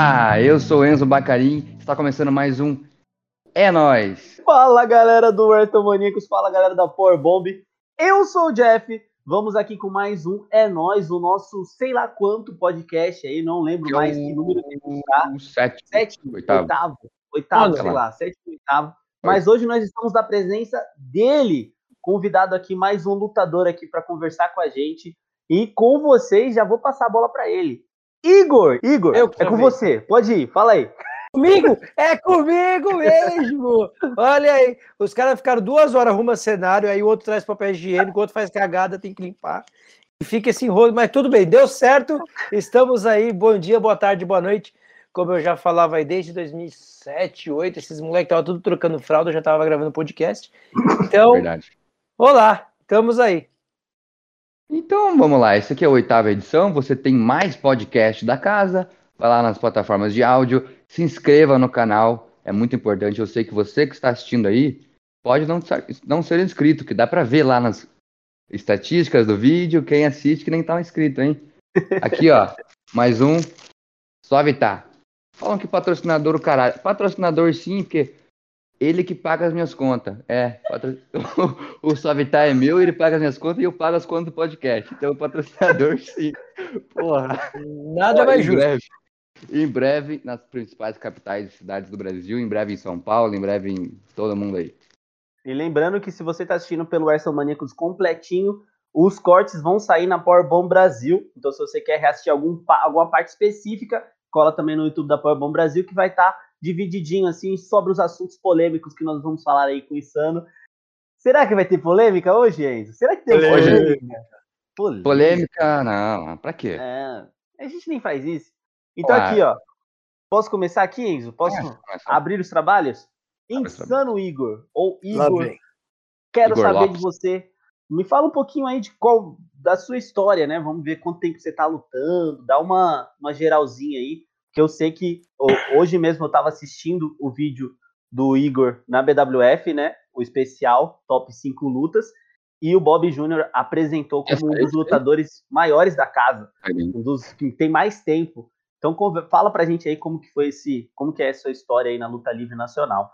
Olá, eu sou Enzo Bacarim, está começando mais um É Nós. Fala galera do Ayrton Maníacos, fala galera da Power Bomb. Eu sou o Jeff, vamos aqui com mais um É Nós, o nosso sei lá quanto podcast aí, não lembro mais que número que está. Sétimo, sétimo, oitavo, oitavo, oitavo sei lá, sétimo, oitavo. Mas hoje nós estamos da presença dele, convidado aqui mais um lutador aqui para conversar com a gente. E com vocês já vou passar a bola para ele. Igor, Igor, eu é com você. Pode ir, fala aí. Comigo? É comigo mesmo! Olha aí, os caras ficaram duas horas arruma cenário, aí o outro traz papel higiênico, o outro faz cagada, tem que limpar. E fica esse enrolo, mas tudo bem, deu certo. Estamos aí, bom dia, boa tarde, boa noite. Como eu já falava aí desde 2007, 2008, esses moleques estavam tudo trocando fralda, eu já estava gravando podcast. Então, Verdade. olá, estamos aí. Então vamos lá, essa aqui é a oitava edição. Você tem mais podcast da casa. Vai lá nas plataformas de áudio, se inscreva no canal, é muito importante. Eu sei que você que está assistindo aí pode não, não ser inscrito, que dá para ver lá nas estatísticas do vídeo quem assiste que nem tá inscrito, hein? Aqui, ó, mais um. Suave tá. Falam que patrocinador o caralho. Patrocinador sim, porque ele que paga as minhas contas. É, patro... o Suavitar é meu, ele paga as minhas contas e eu pago as contas do podcast. Então, o patrocinador, sim. Porra. Nada mais justo. Breve, em breve, nas principais capitais e cidades do Brasil, em breve em São Paulo, em breve em todo mundo aí. E lembrando que se você está assistindo pelo Arson Maníacos completinho, os cortes vão sair na Powerbomb Brasil. Então, se você quer reassistir algum, alguma parte específica, cola também no YouTube da Powerbomb Brasil, que vai estar tá divididinho assim sobre os assuntos polêmicos que nós vamos falar aí com o Insano. Será que vai ter polêmica hoje, Enzo? Será que tem polêmica? Polêmica, polêmica não. Pra quê? É, a gente nem faz isso. Então aqui, ó. Posso começar aqui, Enzo? Posso abrir os trabalhos? Insano Igor, ou Igor, quero Igor saber Lopes. de você. Me fala um pouquinho aí de qual da sua história, né? Vamos ver quanto tempo você tá lutando, dá uma, uma geralzinha aí eu sei que hoje mesmo eu estava assistindo o vídeo do Igor na BWF, né? O especial Top 5 Lutas. E o Bob Jr. apresentou como um dos lutadores maiores da casa, um dos que tem mais tempo. Então fala pra gente aí como que foi esse, como que é essa história aí na luta livre nacional.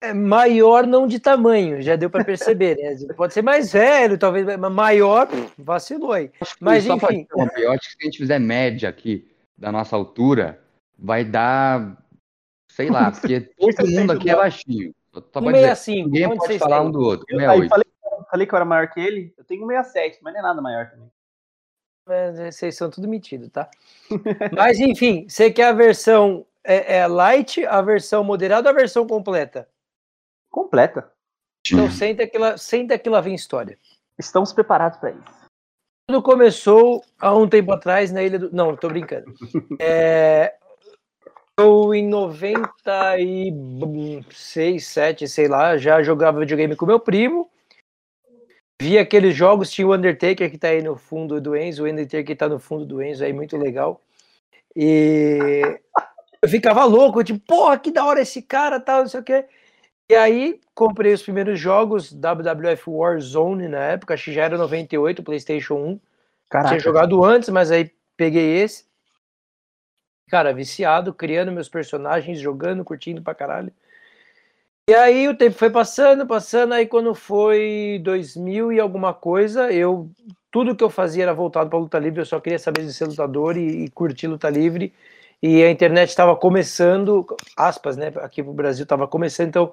É maior não de tamanho, já deu para perceber, né? Pode ser mais velho, talvez, mas maior, vacilou aí. Mas enfim. Eu acho que se a gente fizer média aqui, da nossa altura, vai dar, sei lá, porque todo mundo aqui é baixinho. Só 165, ninguém pode falar um do outro. Eu, aí, falei, falei que eu era maior que ele, eu tenho 167, mas não é nada maior também. Mas vocês são tudo metido, tá? mas enfim, você quer a versão é, é light, a versão moderada ou a versão completa? Completa. Então senta que, lá, senta que lá vem história. Estamos preparados para isso. Tudo começou há um tempo atrás na Ilha do. Não, tô brincando. É... Eu, em 96, 7, sei lá, já jogava videogame com meu primo. Vi aqueles jogos, tinha o Undertaker que tá aí no fundo do Enzo, o Undertaker que tá no fundo do Enzo, aí muito legal. E eu ficava louco, tipo, porra, que da hora esse cara, tal, não sei o quê. E aí comprei os primeiros jogos WWF Warzone na época, acho que já era 98, PlayStation 1. Caraca. Tinha jogado antes, mas aí peguei esse. Cara, viciado, criando meus personagens, jogando, curtindo pra caralho. E aí o tempo foi passando, passando, aí quando foi 2000 e alguma coisa, eu tudo que eu fazia era voltado para luta livre, eu só queria saber de ser lutador e, e curtir luta livre. E a internet estava começando, aspas, né? Aqui no Brasil estava começando, então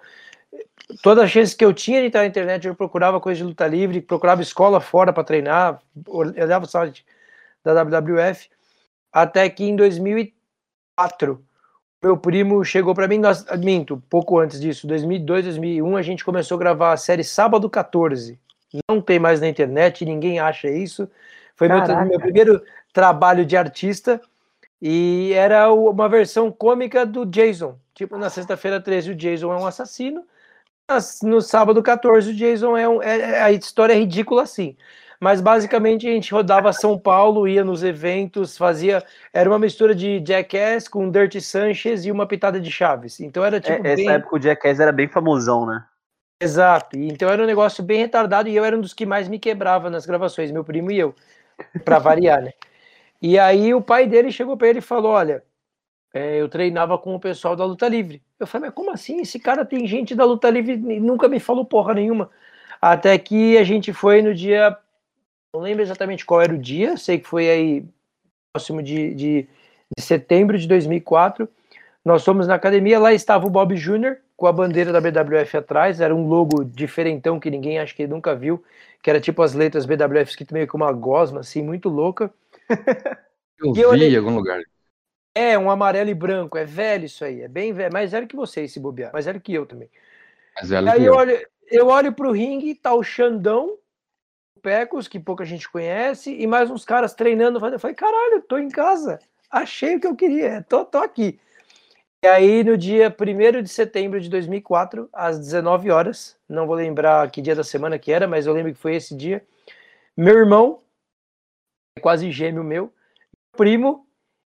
toda a chance que eu tinha de entrar na internet, eu procurava coisa de luta livre, procurava escola fora para treinar, olhava o site da WWF, até que em 2004 meu primo chegou para mim, nós, minto, pouco antes disso, 2002, 2001, a gente começou a gravar a série Sábado 14. Não tem mais na internet, ninguém acha isso. Foi meu, meu primeiro trabalho de artista e era uma versão cômica do Jason. Tipo, na sexta-feira 13 o Jason é um assassino no sábado 14, o Jason é, um, é, é, a história é ridícula assim. Mas basicamente a gente rodava São Paulo, ia nos eventos, fazia. Era uma mistura de Jackass com Dirty Sanchez e uma pitada de Chaves. Então era tipo. É, essa bem... época o Jackass era bem famosão, né? Exato. Então era um negócio bem retardado e eu era um dos que mais me quebrava nas gravações, meu primo e eu, para variar, né? E aí o pai dele chegou para ele e falou: Olha, é, eu treinava com o pessoal da luta livre. Eu falei, mas como assim? Esse cara tem gente da luta livre e nunca me falou porra nenhuma. Até que a gente foi no dia. Não lembro exatamente qual era o dia, sei que foi aí próximo de, de, de setembro de 2004. Nós fomos na academia, lá estava o Bob Jr., com a bandeira da BWF atrás, era um logo diferentão que ninguém acho que nunca viu, que era tipo as letras BWF escrito meio com uma gosma, assim, muito louca. Eu e vi olhei... em algum lugar. É, um amarelo e branco, é velho isso aí, é bem velho, mais velho que você esse bobear, mais velho que eu também. Mais velho aí que eu. eu olho, eu olho pro ringue, tá o Xandão, o Pecos, que pouca gente conhece, e mais uns caras treinando. Eu falei, caralho, tô em casa, achei o que eu queria, tô, tô aqui. E aí, no dia 1 de setembro de 2004, às 19 horas, não vou lembrar que dia da semana que era, mas eu lembro que foi esse dia, meu irmão, quase gêmeo meu, primo,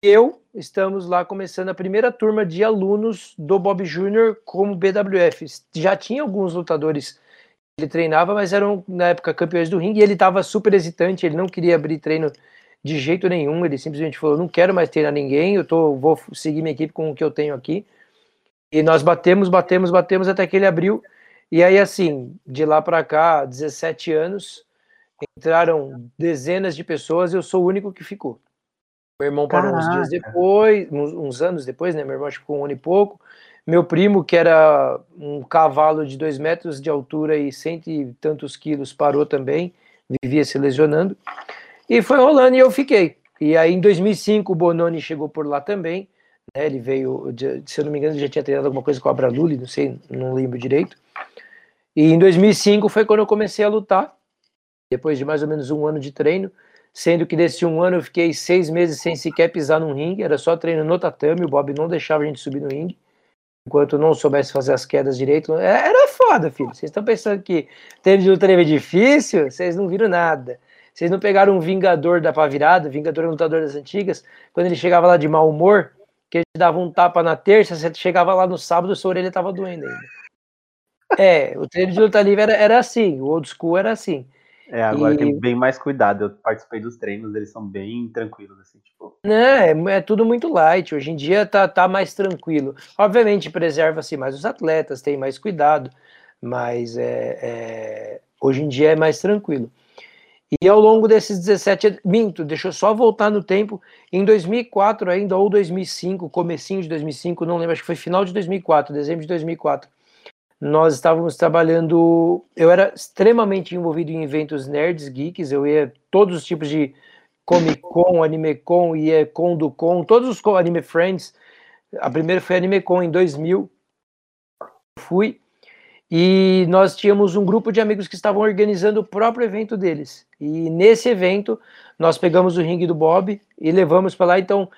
eu estamos lá começando a primeira turma de alunos do Bob Jr. como BWF. Já tinha alguns lutadores que ele treinava, mas eram na época campeões do ringue e ele estava super hesitante, ele não queria abrir treino de jeito nenhum. Ele simplesmente falou: não quero mais treinar ninguém, eu tô, vou seguir minha equipe com o que eu tenho aqui. E nós batemos, batemos, batemos até que ele abriu. E aí, assim, de lá para cá, 17 anos, entraram dezenas de pessoas e eu sou o único que ficou. Meu irmão parou Caraca. uns dias depois, uns, uns, anos depois, né? Meu irmão ficou um ano e pouco. Meu primo, que era um cavalo de dois metros de altura e cento e tantos quilos, parou também, vivia se lesionando. E foi rolando e eu fiquei. E aí em 2005 o Bononi chegou por lá também. Né, ele veio, se eu não me engano, já tinha treinado alguma coisa com a Abraluli, não sei, não lembro direito. E em 2005 foi quando eu comecei a lutar, depois de mais ou menos um ano de treino, sendo que desse um ano eu fiquei seis meses sem sequer pisar num ringue, era só treino no tatame, o Bob não deixava a gente subir no ringue, enquanto não soubesse fazer as quedas direito. É, era foda, filho. Vocês estão pensando que teve de luta livre difícil? Vocês não viram nada. Vocês não pegaram um Vingador da Pavirada, Vingador lutador das antigas, quando ele chegava lá de mau humor, que ele dava um tapa na terça, você chegava lá no sábado, sua orelha tava doendo ainda. É, o treino de luta livre era, era assim, o old school era assim. É, agora e... tem bem mais cuidado. Eu participei dos treinos, eles são bem tranquilos, assim, tipo. É, é tudo muito light. Hoje em dia tá, tá mais tranquilo. Obviamente, preserva-se mais os atletas, tem mais cuidado, mas é, é, hoje em dia é mais tranquilo. E ao longo desses 17, minto, deixa eu só voltar no tempo, em 2004 ainda, ou 2005, comecinho de 2005, não lembro, acho que foi final de 2004, dezembro de 2004, nós estávamos trabalhando, eu era extremamente envolvido em eventos nerds, geeks, eu ia todos os tipos de Comic Con, Anime Con, ia Con do Con, todos os Anime Friends, a primeira foi Anime Con em 2000, fui, e nós tínhamos um grupo de amigos que estavam organizando o próprio evento deles. E nesse evento, nós pegamos o ringue do Bob e levamos para lá. Então,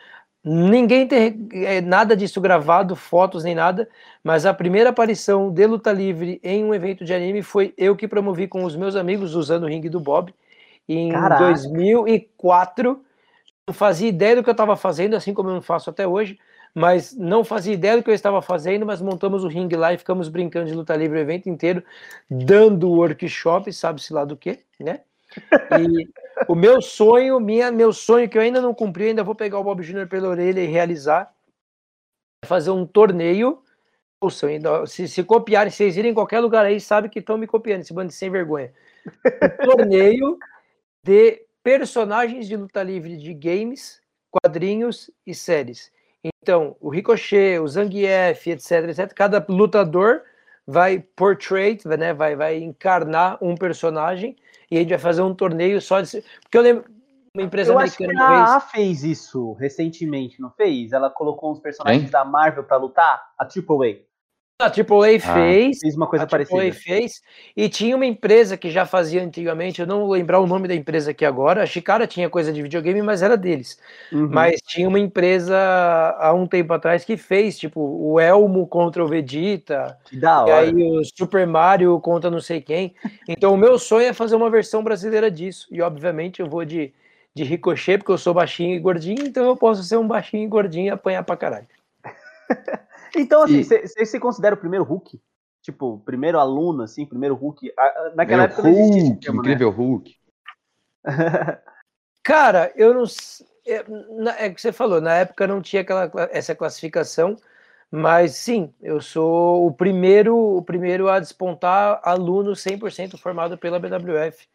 ninguém tem é, nada disso gravado, fotos nem nada, mas a primeira aparição de luta livre em um evento de anime foi eu que promovi com os meus amigos usando o ringue do Bob. Em Caraca. 2004, não fazia ideia do que eu estava fazendo, assim como eu não faço até hoje mas não fazia ideia do que eu estava fazendo, mas montamos o ringue lá e ficamos brincando de luta livre o evento inteiro, dando workshop, sabe-se lá do que, né? E o meu sonho, minha, meu sonho que eu ainda não cumpri, ainda vou pegar o Bob Jr. pela orelha e realizar, é fazer um torneio. Ouça, ainda, se, se copiarem, se vocês irem em qualquer lugar aí, sabe que estão me copiando, esse bando de sem vergonha. Um torneio de personagens de luta livre de games, quadrinhos e séries. Então, o Ricochet, o Zangief, etc, etc, cada lutador vai portray, né, vai, vai encarnar um personagem e a gente vai fazer um torneio só de... Porque eu lembro, uma empresa eu americana... Acho que a A fez isso recentemente, não fez? Ela colocou uns personagens hein? da Marvel para lutar, a AAA. A AAA ah, fez. Fez uma coisa a parecida. AAA fez. E tinha uma empresa que já fazia antigamente, eu não vou lembrar o nome da empresa aqui agora. A Chicara tinha coisa de videogame, mas era deles. Uhum. Mas tinha uma empresa há um tempo atrás que fez, tipo, o Elmo contra o Vegeta. Que da hora. E aí o Super Mario contra não sei quem. Então o meu sonho é fazer uma versão brasileira disso. E obviamente eu vou de, de ricochet, porque eu sou baixinho e gordinho, então eu posso ser um baixinho e gordinho e apanhar pra caralho. Então, assim, você se considera o primeiro Hulk? Tipo, primeiro aluno, assim, primeiro Hulk. Naquela época Hulk, não existia Incrível né? Hulk. Cara, eu não. é, é que você falou, na época não tinha aquela, essa classificação, mas sim, eu sou o primeiro, o primeiro a despontar aluno 100% formado pela BWF.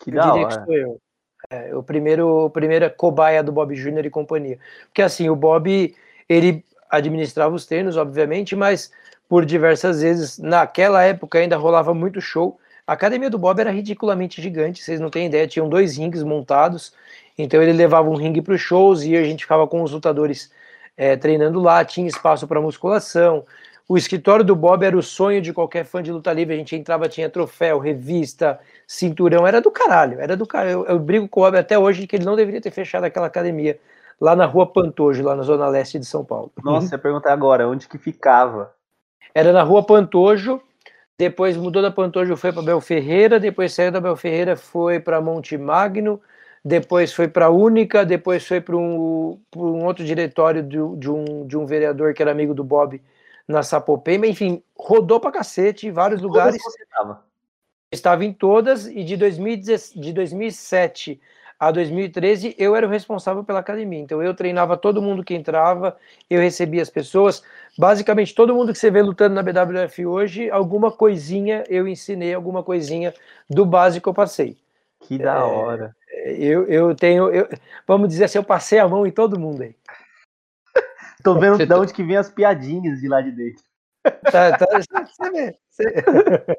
Que eu da hora. que sou eu. É, o primeiro, o primeiro cobaia do Bob Júnior e companhia. Porque assim, o Bob, ele administrava os treinos, obviamente, mas por diversas vezes, naquela época ainda rolava muito show. A academia do Bob era ridiculamente gigante, vocês não têm ideia, tinham dois rings montados, então ele levava um ringue para os shows e a gente ficava com os lutadores é, treinando lá, tinha espaço para musculação. O escritório do Bob era o sonho de qualquer fã de luta livre. A gente entrava, tinha troféu, revista, cinturão, era do caralho, era do caralho. Eu, eu brigo com o Bob até hoje que ele não deveria ter fechado aquela academia lá na rua Pantojo, lá na zona leste de São Paulo. Nossa, eu perguntar agora, onde que ficava? Era na rua Pantojo, depois mudou da Pantojo, foi para Bel Ferreira, depois saiu da Bel Ferreira, foi para Monte Magno, depois foi para a Única, depois foi para um, um, outro diretório de, de, um, de um vereador que era amigo do Bob na Sapopema, enfim, rodou para cacete em vários lugares. Você estava? Estava em todas, e de, 2010, de 2007 a 2013 eu era o responsável pela academia. Então eu treinava todo mundo que entrava, eu recebia as pessoas. Basicamente, todo mundo que você vê lutando na BWF hoje, alguma coisinha eu ensinei, alguma coisinha do básico eu passei. Que da é, hora. Eu, eu tenho, eu, vamos dizer assim, eu passei a mão em todo mundo aí. Tô vendo você de onde que vem as piadinhas de lá de dentro. Tá, tá, você, vê, você...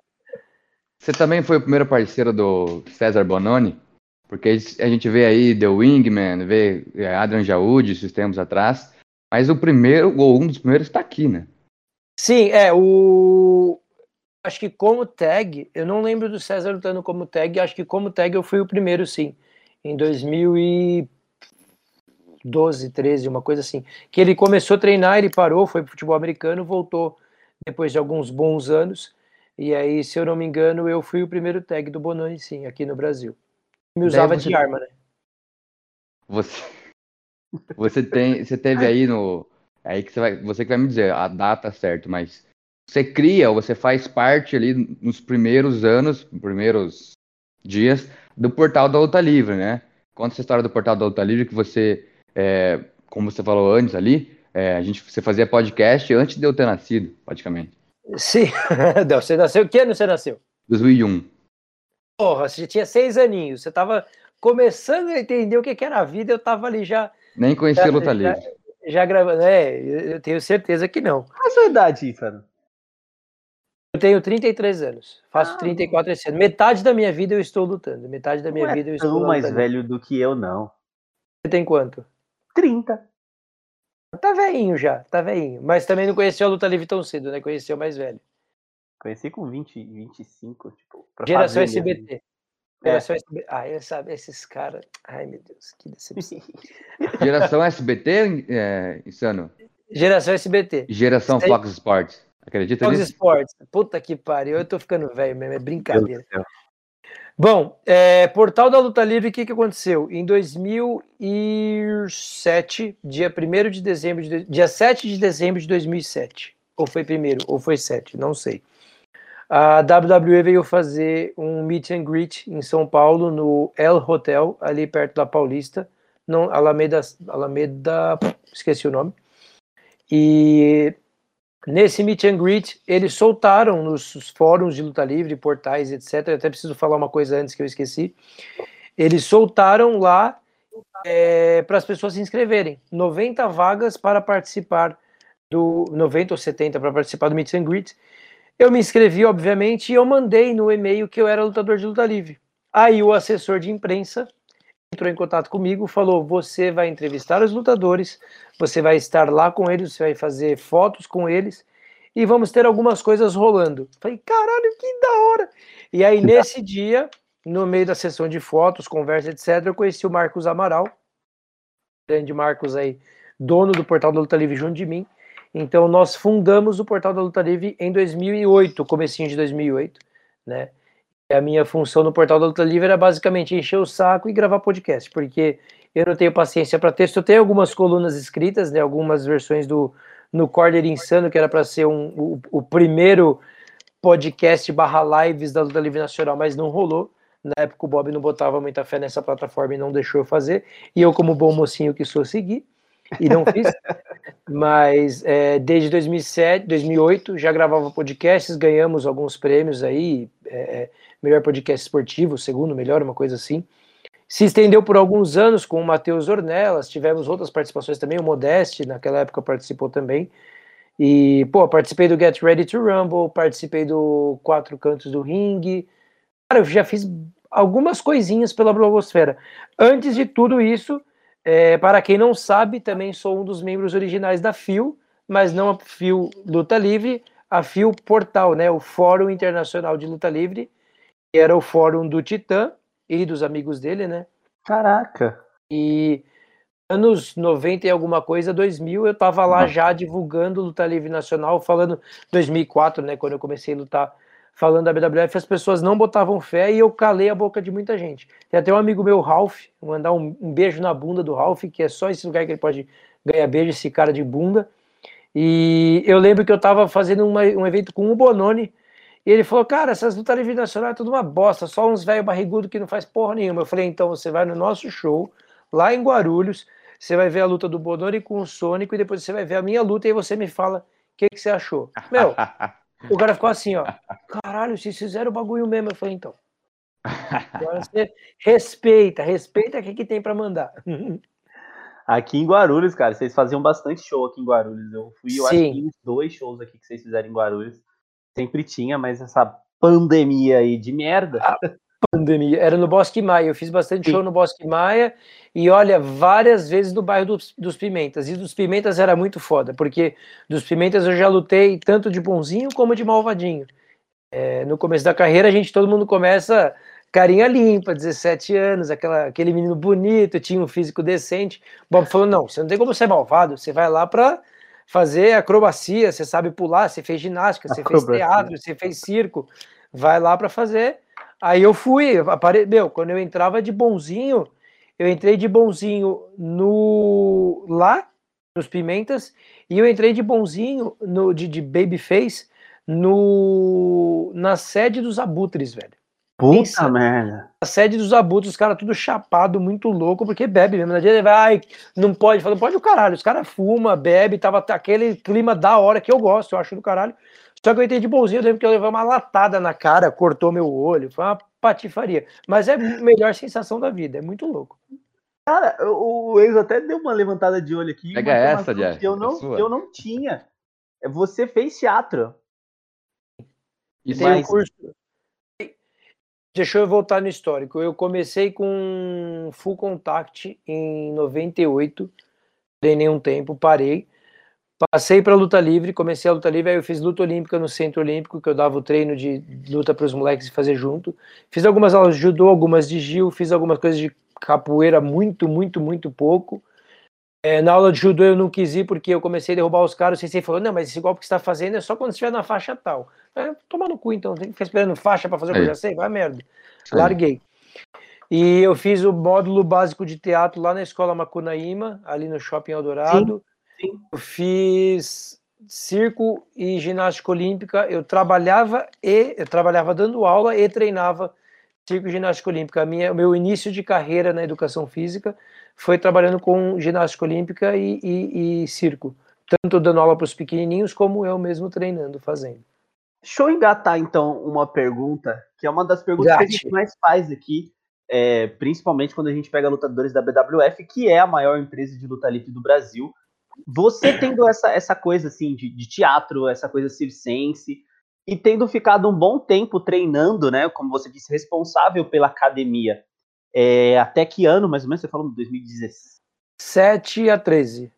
você também foi o primeiro parceiro do César Bononi? Porque a gente vê aí The Wingman, vê é, Adrian Jaúde esses tempos atrás, mas o primeiro, ou um dos primeiros, está aqui, né? Sim, é, o, acho que como tag, eu não lembro do César lutando como tag, acho que como tag eu fui o primeiro, sim. Em 2012, 13, uma coisa assim. Que ele começou a treinar, ele parou, foi pro futebol americano, voltou depois de alguns bons anos. E aí, se eu não me engano, eu fui o primeiro tag do Bononi, sim, aqui no Brasil. Me usava você... de arma, né? Você, você tem, você teve aí no, aí que você vai, você que vai me dizer a data certa, mas você cria ou você faz parte ali nos primeiros anos, primeiros dias do portal da Luta Livre, né? Conta essa história do portal da Luta Livre que você, é, como você falou antes ali, é, a gente, você fazia podcast antes de eu ter nascido, praticamente. Sim, você nasceu, que ano você nasceu? 2001. Porra, você tinha seis aninhos, você tava começando a entender o que, que era a vida, eu tava ali já... Nem conhecia a Luta Livre. Já, já gravando, é, eu tenho certeza que não. Qual a sua idade, Fernando? Eu tenho 33 anos. Faço ah, 34 esse ano. Metade da minha vida eu estou lutando. Metade da minha é vida eu estou lutando. mais velho do que eu, não. Você tem quanto? 30. Tá velhinho já, tá velhinho. Mas também não conheceu a luta livre tão cedo, né? Conheceu mais velho. Conheci com 20, 25, tipo. Geração SBT. É. Geração SBT. Ah, eu sabe, esses caras. Ai, meu Deus, que decepção. Geração SBT, é, Insano? Geração SBT. Geração Fox Sports. Acredita Fox nisso? Sports. Puta que pariu, eu tô ficando velho mesmo, é brincadeira. Bom, é, Portal da Luta Livre, o que, que aconteceu? Em 2007, dia 1 de dezembro, de, dia 7 de dezembro de 2007, ou foi primeiro, ou foi 7, não sei. A WWE veio fazer um meet and greet em São Paulo, no El Hotel, ali perto da Paulista, não, Alameda, Alameda, esqueci o nome. E Nesse meet and greet, eles soltaram nos fóruns de luta livre, portais, etc. Eu até preciso falar uma coisa antes que eu esqueci. Eles soltaram lá é, para as pessoas se inscreverem. 90 vagas para participar do 90 ou 70 para participar do meet and greet. Eu me inscrevi, obviamente, e eu mandei no e-mail que eu era lutador de luta livre. Aí o assessor de imprensa entrou em contato comigo, falou: você vai entrevistar os lutadores, você vai estar lá com eles, você vai fazer fotos com eles e vamos ter algumas coisas rolando. Falei, caralho, que da hora! E aí, nesse dia, no meio da sessão de fotos, conversa, etc., eu conheci o Marcos Amaral, grande Marcos aí, dono do Portal da Luta Livre junto de mim. Então, nós fundamos o Portal da Luta Livre em 2008, comecinho de 2008, né? a minha função no Portal da Luta Livre era basicamente encher o saco e gravar podcast, porque eu não tenho paciência para texto. Eu tenho algumas colunas escritas, né, algumas versões do no Corner Insano, que era para ser um, o, o, primeiro podcast barra lives da Luta Livre Nacional, mas não rolou. Na época o Bob não botava muita fé nessa plataforma e não deixou eu fazer. E eu, como bom mocinho que sou, segui e não fiz. Mas é, desde 2007, 2008 já gravava podcasts, ganhamos alguns prêmios aí, é, é, melhor podcast esportivo, segundo melhor, uma coisa assim. Se estendeu por alguns anos com o Matheus Ornelas, tivemos outras participações também, o Modeste naquela época participou também. E, pô, participei do Get Ready to Rumble, participei do Quatro Cantos do Ring. Cara, eu já fiz algumas coisinhas pela blogosfera. Antes de tudo isso, é, para quem não sabe, também sou um dos membros originais da FIO, mas não a FIO Luta Livre, a FIO Portal, né, o Fórum Internacional de Luta Livre, que era o fórum do Titã e dos amigos dele, né? Caraca! E anos 90 e alguma coisa, 2000, eu tava lá já divulgando luta livre nacional, falando 2004, né, quando eu comecei a lutar, falando da BWF, as pessoas não botavam fé e eu calei a boca de muita gente. Tem até um amigo meu, Ralph, mandar um, um beijo na bunda do Ralph, que é só esse lugar que ele pode ganhar beijo, esse cara de bunda. E eu lembro que eu tava fazendo uma, um evento com o Bononi, e ele falou, cara, essas lutas livres nacionais é tudo uma bosta, só uns velho barrigudo que não faz porra nenhuma. Eu falei, então você vai no nosso show, lá em Guarulhos, você vai ver a luta do Bononi com o Sônico e depois você vai ver a minha luta e você me fala o que, que você achou. Meu, o cara ficou assim, ó. Caralho, vocês fizeram o bagulho mesmo. Eu falei, então. Agora você respeita, respeita o que, que tem para mandar. Aqui em Guarulhos, cara, vocês faziam bastante show aqui em Guarulhos. Eu fui, eu Sim. acho que uns dois shows aqui que vocês fizeram em Guarulhos. Sempre tinha, mas essa pandemia aí de merda. Ah, pandemia. Era no Bosque Maia. Eu fiz bastante Sim. show no Bosque Maia e olha, várias vezes no bairro dos, dos, Pimentas. E dos Pimentas era muito foda, porque dos Pimentas eu já lutei tanto de bonzinho como de malvadinho. É, no começo da carreira, a gente, todo mundo começa carinha limpa, 17 anos, aquela, aquele menino bonito, tinha um físico decente. Bob falou: não, você não tem como ser malvado, você vai lá pra fazer acrobacia, você sabe pular, você fez ginástica, você acrobacia. fez teatro, você fez circo, vai lá para fazer Aí eu fui, apare... meu, quando eu entrava de bonzinho, eu entrei de bonzinho no lá nos Pimentas e eu entrei de bonzinho no de, de Babyface no na sede dos Abutres, velho. Puta merda. A sede dos abutres, os caras tudo chapado, muito louco, porque bebe mesmo. Na dia ele vai, não pode, fala, pode o caralho. Os caras fuma, bebe, tava aquele clima da hora que eu gosto, eu acho do caralho. Só que eu entrei de bonzinho, eu lembro que eu levei uma latada na cara, cortou meu olho, foi uma patifaria. Mas é a melhor sensação da vida, é muito louco. Cara, o Enzo até deu uma levantada de olho aqui. Pega essa, Jeff. Eu não, eu não tinha. Você fez teatro. E tem um curso, Deixa eu voltar no histórico. Eu comecei com Full Contact em 98, treinei um tempo, parei. Passei para luta livre, comecei a luta livre, aí eu fiz luta olímpica no Centro Olímpico, que eu dava o treino de luta para os moleques e fazer junto. Fiz algumas aulas de judô, algumas de gil, fiz algumas coisas de capoeira muito, muito, muito pouco. É, na aula de judô eu não quis ir porque eu comecei a derrubar os caras. O sensei falou: Não, mas esse golpe que você está fazendo é só quando estiver na faixa tal. É, toma no cu então, tem que ficar esperando faixa para fazer o que eu já sei, vai merda. Larguei. E eu fiz o módulo básico de teatro lá na escola Macunaíma, ali no Shopping Eldorado. Sim, sim. Eu fiz circo e ginástica olímpica. Eu trabalhava e eu trabalhava dando aula e treinava circo e ginástica olímpica. Minha, meu início de carreira na educação física foi trabalhando com ginástica olímpica e, e, e circo, tanto dando aula para os pequenininhos como eu mesmo treinando, fazendo. Deixa eu engatar então uma pergunta, que é uma das perguntas que a gente mais faz aqui, é, principalmente quando a gente pega lutadores da BWF, que é a maior empresa de luta livre do Brasil. Você tendo essa, essa coisa assim de, de teatro, essa coisa circense, e tendo ficado um bom tempo treinando, né? Como você disse, responsável pela academia. É, até que ano, mais ou menos? Você falou 2017 a 13.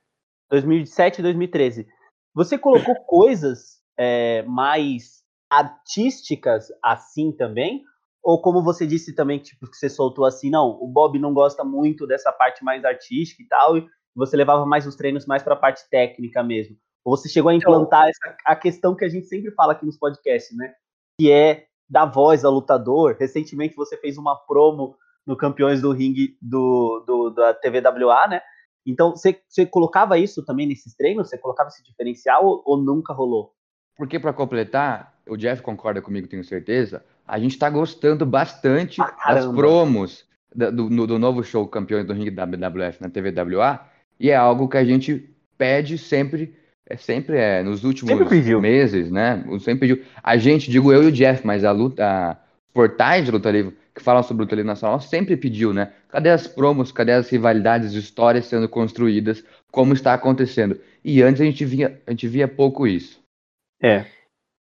2007 e 2013. Você colocou coisas é, mais artísticas assim também? Ou como você disse também, tipo, que você soltou assim, não, o Bob não gosta muito dessa parte mais artística e tal, e você levava mais os treinos mais para a parte técnica mesmo? Ou você chegou a então, implantar essa, a questão que a gente sempre fala aqui nos podcasts, né? Que é dar voz ao lutador. Recentemente você fez uma promo no Campeões do Ring do, do da TVWA, né? Então, você, você colocava isso também nesses treinos? Você colocava esse diferencial ou, ou nunca rolou? Porque, para completar, o Jeff concorda comigo, tenho certeza, a gente está gostando bastante ah, das promos do, do, do, novo show Campeões do Ring da WWF na TVWA, e é algo que a gente pede sempre, é sempre é, nos últimos meses, né? Sempre pediu. A gente, digo eu e o Jeff, mas a luta, a portais de luta livre que falam sobre luta livre nacional sempre pediu, né? Cadê as promos, cadê as rivalidades, histórias sendo construídas, como está acontecendo? E antes a gente via, a gente via pouco isso. É.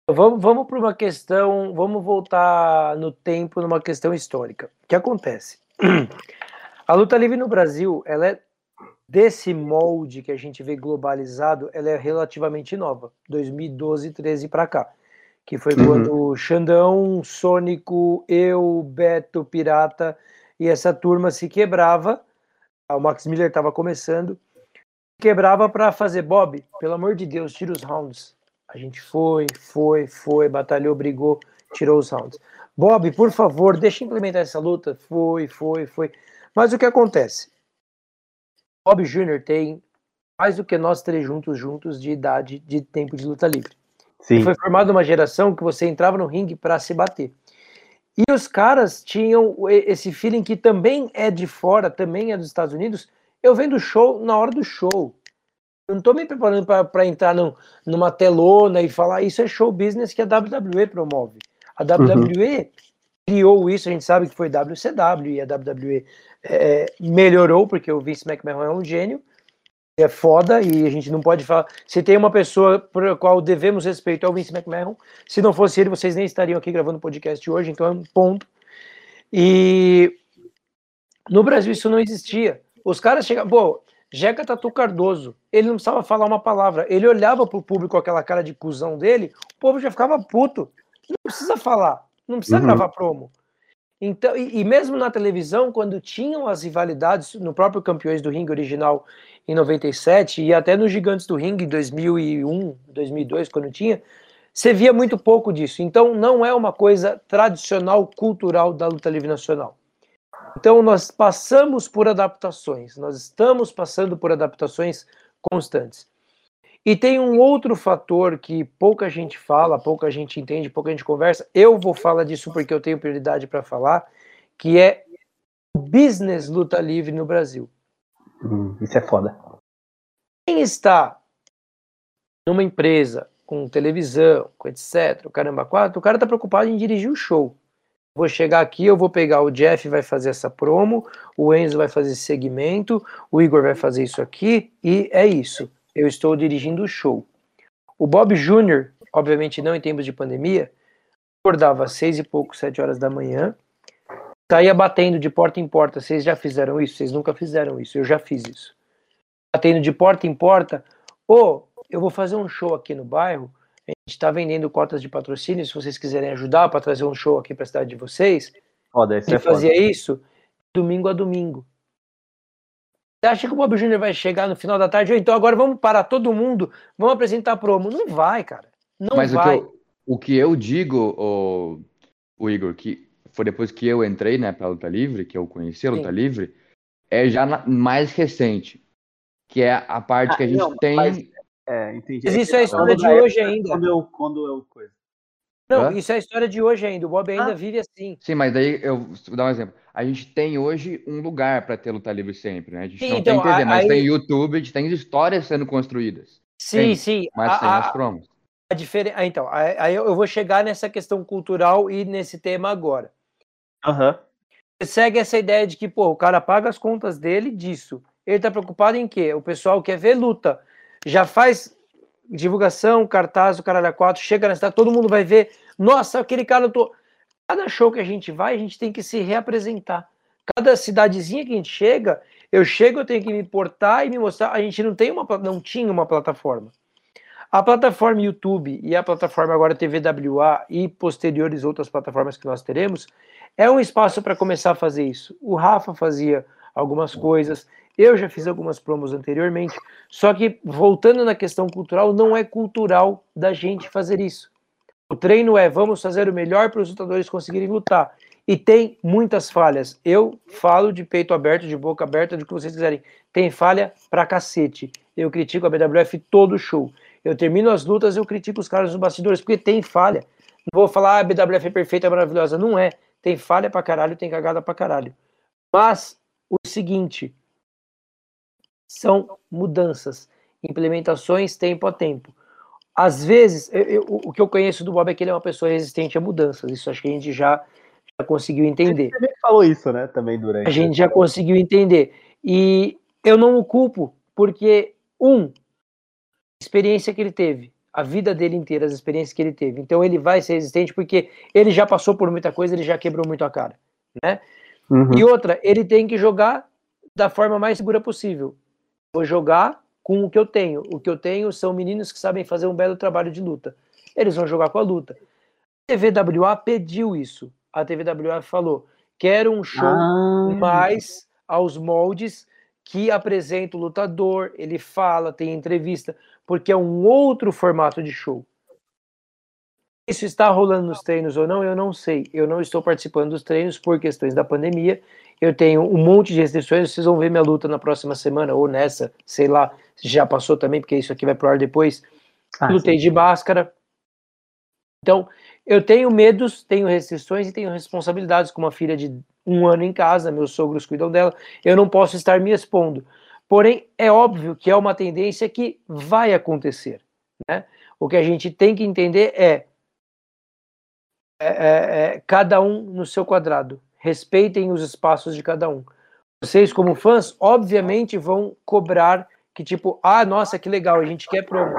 Vamos, vamos para uma questão, vamos voltar no tempo numa questão histórica. O que acontece? A luta livre no Brasil, ela é desse molde que a gente vê globalizado, ela é relativamente nova, 2012, 13 para cá, que foi uhum. quando Xandão, Sônico, eu, Beto, Pirata e essa turma se quebrava. O Max Miller estava começando, quebrava para fazer Bob, pelo amor de Deus, tira os rounds. A gente foi, foi, foi, batalhou, brigou, tirou os rounds. Bob, por favor, deixa implementar essa luta. Foi, foi, foi. Mas o que acontece? Bob Jr. tem mais do que nós três juntos, juntos de idade, de tempo de luta livre. Foi formada uma geração que você entrava no ringue para se bater. E os caras tinham esse feeling que também é de fora, também é dos Estados Unidos. Eu vendo show na hora do show. Eu não estou me preparando para entrar num, numa telona e falar isso é show business que a WWE promove. A WWE uhum. criou isso, a gente sabe que foi WCW e a WWE é, melhorou, porque o Vince McMahon é um gênio, é foda e a gente não pode falar. Se tem uma pessoa a qual devemos respeito é o Vince McMahon. Se não fosse ele, vocês nem estariam aqui gravando o podcast hoje, então é um ponto. E no Brasil isso não existia. Os caras chegavam, pô, Jeca Tatu Cardoso, ele não precisava falar uma palavra, ele olhava pro público aquela cara de cuzão dele, o povo já ficava puto. Não precisa falar, não precisa uhum. gravar promo. Então, e, e, mesmo na televisão, quando tinham as rivalidades no próprio Campeões do Ringue original em 97 e até nos Gigantes do Ringue em 2001, 2002, quando tinha, você via muito pouco disso. Então, não é uma coisa tradicional, cultural da luta livre nacional. Então, nós passamos por adaptações, nós estamos passando por adaptações constantes. E tem um outro fator que pouca gente fala, pouca gente entende, pouca gente conversa. Eu vou falar disso porque eu tenho prioridade para falar, que é o business luta livre no Brasil. Hum, isso é foda. Quem está numa empresa com televisão, com etc, o caramba quatro, o cara está preocupado em dirigir o show. Vou chegar aqui, eu vou pegar o Jeff vai fazer essa promo, o Enzo vai fazer esse segmento, o Igor vai fazer isso aqui e é isso eu estou dirigindo o show. O Bob Jr., obviamente não em tempos de pandemia, acordava às seis e pouco, sete horas da manhã, saía batendo de porta em porta. Vocês já fizeram isso? Vocês nunca fizeram isso? Eu já fiz isso. Batendo de porta em porta. Ô, oh, eu vou fazer um show aqui no bairro. A gente está vendendo cotas de patrocínio. Se vocês quiserem ajudar para trazer um show aqui para a cidade de vocês. Foda, isso é fazia foda. isso domingo a domingo. Você acha que o Bob Júnior vai chegar no final da tarde? Ou então agora vamos parar todo mundo, vamos apresentar promo? Não vai, cara. Não Mas vai. O que, eu, o que eu digo, o, o, Igor, que foi depois que eu entrei né, para a luta livre, que eu conheci a luta Sim. livre, é já na, mais recente. Que é a parte ah, que a gente não, tem. Mas, é, entendi. Mas isso é a história de hoje ainda. Quando eu, quando eu coisa. Não, Hã? isso é a história de hoje ainda. O Bob ainda ah. vive assim. Sim, mas daí eu vou dar um exemplo. A gente tem hoje um lugar para ter luta livre sempre, né? A gente sim, não então, tem TV, a, mas aí... tem YouTube, a gente tem histórias sendo construídas. Sim, tem, sim. Mas a, tem as promos. A diferença. Ah, então, aí eu vou chegar nessa questão cultural e nesse tema agora. Aham. Uhum. Você segue essa ideia de que, pô, o cara paga as contas dele disso. Ele tá preocupado em quê? O pessoal quer ver luta. Já faz divulgação, cartaz, o caralho a quatro, chega na cidade, todo mundo vai ver. Nossa, aquele cara, eu tô. Cada show que a gente vai, a gente tem que se reapresentar. Cada cidadezinha que a gente chega, eu chego, eu tenho que me portar e me mostrar. A gente não tem uma, não tinha uma plataforma. A plataforma YouTube e a plataforma agora TVWA e posteriores outras plataformas que nós teremos é um espaço para começar a fazer isso. O Rafa fazia algumas coisas, eu já fiz algumas promos anteriormente, só que voltando na questão cultural, não é cultural da gente fazer isso. O treino é vamos fazer o melhor para os lutadores conseguirem lutar. E tem muitas falhas. Eu falo de peito aberto, de boca aberta, do que vocês quiserem. Tem falha pra cacete. Eu critico a BWF todo show. Eu termino as lutas, eu critico os caras nos bastidores, porque tem falha. Não vou falar, ah, a BWF é perfeita, é maravilhosa. Não é. Tem falha pra caralho, tem cagada pra caralho. Mas, o seguinte, são mudanças, implementações tempo a tempo. Às vezes, eu, eu, o que eu conheço do Bob é que ele é uma pessoa resistente a mudanças. Isso acho que a gente já, já conseguiu entender. Você também falou isso, né? Também durante. A gente já conseguiu entender. E eu não o culpo, porque, um, experiência que ele teve, a vida dele inteira, as experiências que ele teve. Então ele vai ser resistente porque ele já passou por muita coisa, ele já quebrou muito a cara, né? Uhum. E outra, ele tem que jogar da forma mais segura possível. Vou jogar com o que eu tenho. O que eu tenho são meninos que sabem fazer um belo trabalho de luta. Eles vão jogar com a luta. A TVWA pediu isso. A TVWA falou: quero um show ah. mais aos moldes que apresenta o lutador, ele fala, tem entrevista, porque é um outro formato de show. Isso está rolando nos treinos ou não, eu não sei. Eu não estou participando dos treinos por questões da pandemia. Eu tenho um monte de restrições. Vocês vão ver minha luta na próxima semana ou nessa, sei lá, já passou também, porque isso aqui vai pro ar depois. Ah, Lutei sim. de máscara. Então, eu tenho medos, tenho restrições e tenho responsabilidades com uma filha de um ano em casa, meus sogros cuidam dela, eu não posso estar me expondo. Porém, é óbvio que é uma tendência que vai acontecer. Né? O que a gente tem que entender é, é, é, é cada um no seu quadrado. Respeitem os espaços de cada um. Vocês, como fãs, obviamente vão cobrar que, tipo, ah, nossa, que legal, a gente quer promo.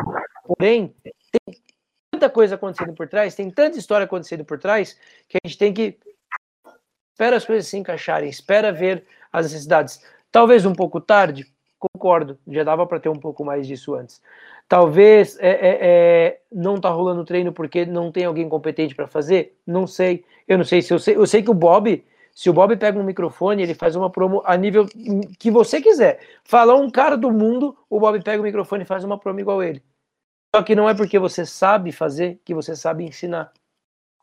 Porém, tem tanta coisa acontecendo por trás, tem tanta história acontecendo por trás, que a gente tem que. Espera as coisas se encaixarem, espera ver as necessidades. Talvez um pouco tarde, concordo, já dava para ter um pouco mais disso antes. Talvez é, é, é, não tá rolando treino porque não tem alguém competente para fazer, não sei. Eu não sei se eu sei. Eu sei que o Bob se o Bob pega um microfone, ele faz uma promo a nível que você quiser. Fala um cara do mundo, o Bob pega o microfone e faz uma promo igual ele. Só que não é porque você sabe fazer que você sabe ensinar.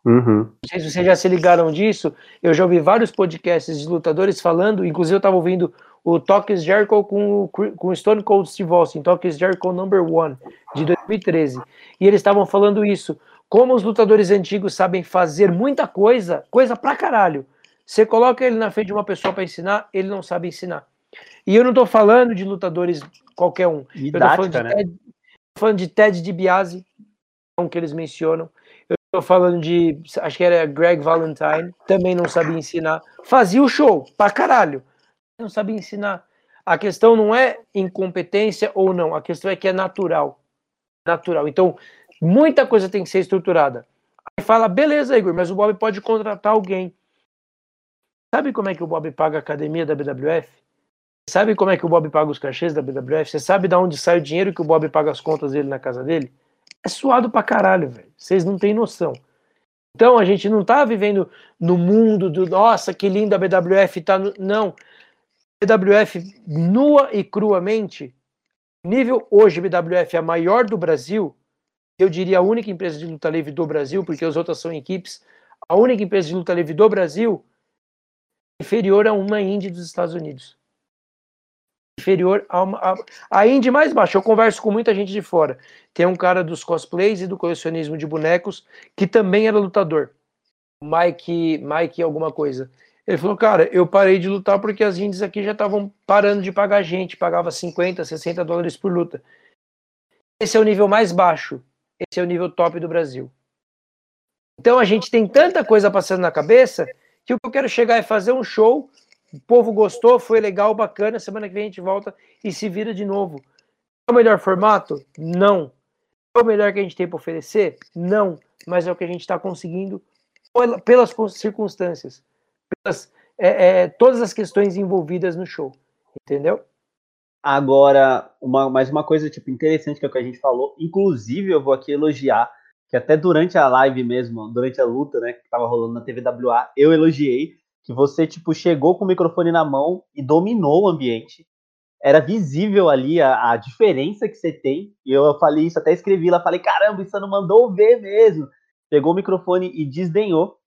Uhum. Não sei se vocês já se ligaram disso. Eu já ouvi vários podcasts de lutadores falando, inclusive eu estava ouvindo o Talks Jericho com, com Stone Cold Steve Austin, Talks Jericho Number One, de 2013. E eles estavam falando isso. Como os lutadores antigos sabem fazer muita coisa, coisa pra caralho você coloca ele na frente de uma pessoa para ensinar, ele não sabe ensinar. E eu não estou falando de lutadores qualquer um. Didática, eu estou falando, né? Ted, falando de Ted DiBiase, que eles mencionam. Eu estou falando de, acho que era Greg Valentine, também não sabia ensinar. Fazia o show, pra caralho. Não sabia ensinar. A questão não é incompetência ou não, a questão é que é natural. Natural. Então, muita coisa tem que ser estruturada. Aí fala, beleza, Igor, mas o Bob pode contratar alguém. Sabe como é que o Bob paga a academia da BWF? Sabe como é que o Bob paga os cachês da BWF? Você sabe de onde sai o dinheiro que o Bob paga as contas dele na casa dele? É suado pra caralho, velho. Vocês não têm noção. Então a gente não tá vivendo no mundo do nossa, que linda a BWF tá no... não. BWF nua e cruamente, nível hoje BWF é a maior do Brasil, eu diria a única empresa de luta livre do Brasil, porque as outras são equipes, a única empresa de luta livre do Brasil inferior a uma Indy dos Estados Unidos. Inferior a uma. A, a Indy mais baixa. Eu converso com muita gente de fora. Tem um cara dos cosplays e do colecionismo de bonecos que também era lutador. Mike, Mike alguma coisa. Ele falou, cara, eu parei de lutar porque as indies aqui já estavam parando de pagar gente, pagava 50, 60 dólares por luta. Esse é o nível mais baixo. Esse é o nível top do Brasil. Então a gente tem tanta coisa passando na cabeça que o que eu quero chegar é fazer um show, o povo gostou, foi legal, bacana, semana que vem a gente volta e se vira de novo. É o melhor formato? Não. É o melhor que a gente tem para oferecer? Não. Mas é o que a gente está conseguindo pelas circunstâncias, pelas é, é, todas as questões envolvidas no show, entendeu? Agora, uma, mais uma coisa tipo interessante que é o que a gente falou, inclusive eu vou aqui elogiar que até durante a live mesmo, durante a luta, né, que tava rolando na TVWA, eu elogiei que você, tipo, chegou com o microfone na mão e dominou o ambiente. Era visível ali a, a diferença que você tem. E eu falei isso, até escrevi lá, falei, caramba, isso não mandou ver mesmo. Pegou o microfone e desdenhou.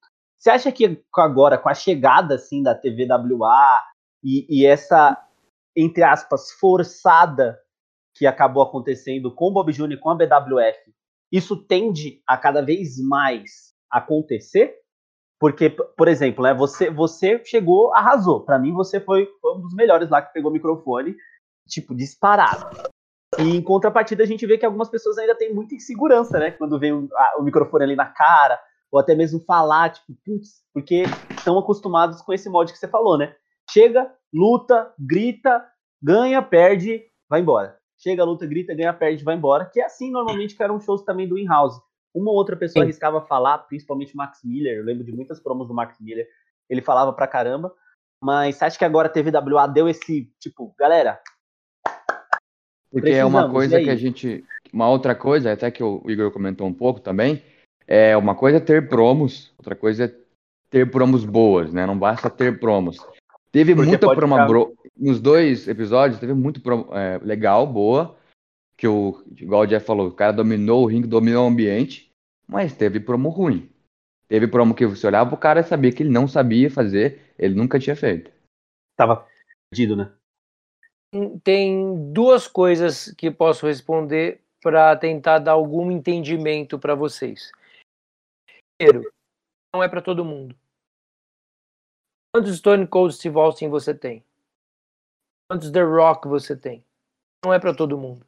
Você acha que agora, com a chegada, assim, da TVWA e, e essa, entre aspas, forçada que acabou acontecendo com o Bob Jr., com a BWF, isso tende a cada vez mais acontecer? Porque, por exemplo, né, você, você chegou, arrasou. Para mim, você foi, foi, um dos melhores lá que pegou o microfone, tipo, disparado. E em contrapartida, a gente vê que algumas pessoas ainda têm muita insegurança, né? Quando vem o, a, o microfone ali na cara, ou até mesmo falar, tipo, putz, porque estão acostumados com esse molde que você falou, né? Chega, luta, grita, ganha, perde, vai embora. Chega, luta, grita, ganha, perde, vai embora. Que é assim normalmente que eram shows também do in-house. Uma ou outra pessoa Sim. arriscava falar, principalmente o Max Miller. Eu lembro de muitas promos do Max Miller. Ele falava pra caramba. Mas você acha que agora a TVWA deu esse, tipo, galera, porque é uma coisa que a gente. Uma outra coisa, até que o Igor comentou um pouco também, é uma coisa é ter promos, outra coisa é ter promos boas, né? Não basta ter promos. Teve Porque muita promo ficar... bro... nos dois episódios, teve muito promo é, legal, boa, que o igual o Jeff falou, o cara dominou o ringue, dominou o ambiente, mas teve promo ruim. Teve promo que você olhava pro cara e sabia que ele não sabia fazer, ele nunca tinha feito. Tava perdido, né? tem duas coisas que posso responder para tentar dar algum entendimento para vocês. Não é para todo mundo. Quantos Stone Cold Steve Austin você tem? Quantos The Rock você tem? Não é para todo mundo.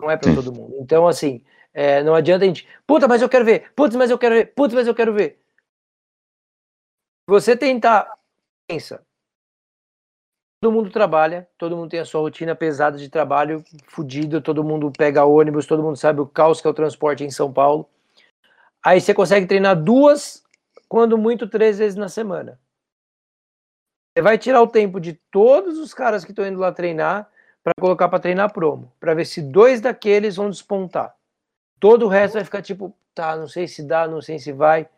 Não é para todo mundo. Então, assim, é, não adianta a gente. Puta, mas eu quero ver. Putz, mas eu quero ver. Putz, mas eu quero ver. Você tentar. Pensa todo mundo trabalha, todo mundo tem a sua rotina pesada de trabalho, fudido, todo mundo pega ônibus, todo mundo sabe o caos que é o transporte em São Paulo. Aí você consegue treinar duas, quando muito, três vezes na semana. Você vai tirar o tempo de todos os caras que estão indo lá treinar para colocar para treinar promo, para ver se dois daqueles vão despontar. Todo o resto vai ficar tipo, tá, não sei se dá, não sei se vai.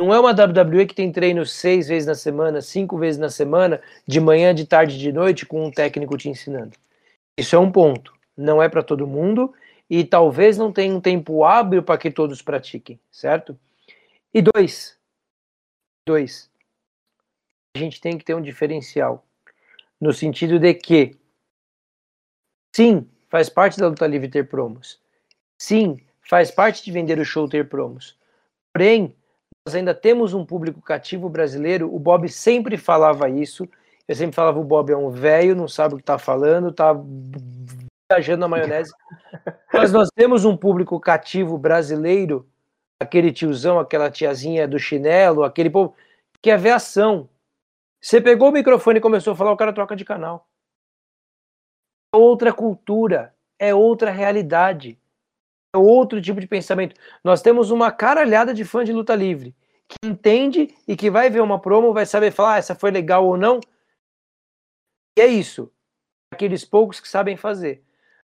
Não é uma WWE que tem treino seis vezes na semana, cinco vezes na semana, de manhã, de tarde, de noite, com um técnico te ensinando. Isso é um ponto. Não é para todo mundo e talvez não tenha um tempo hábil para que todos pratiquem, certo? E dois, dois, a gente tem que ter um diferencial no sentido de que, sim, faz parte da luta livre ter promos, sim, faz parte de vender o show ter promos, porém nós ainda temos um público cativo brasileiro. O Bob sempre falava isso. Eu sempre falava: o Bob é um velho, não sabe o que está falando, está viajando na maionese. Mas nós temos um público cativo brasileiro, aquele tiozão, aquela tiazinha do chinelo, aquele povo que é ver ação. Você pegou o microfone e começou a falar, o cara troca de canal. É outra cultura, é outra realidade é outro tipo de pensamento. Nós temos uma caralhada de fã de luta livre que entende e que vai ver uma promo, vai saber falar ah, essa foi legal ou não. E é isso. Aqueles poucos que sabem fazer.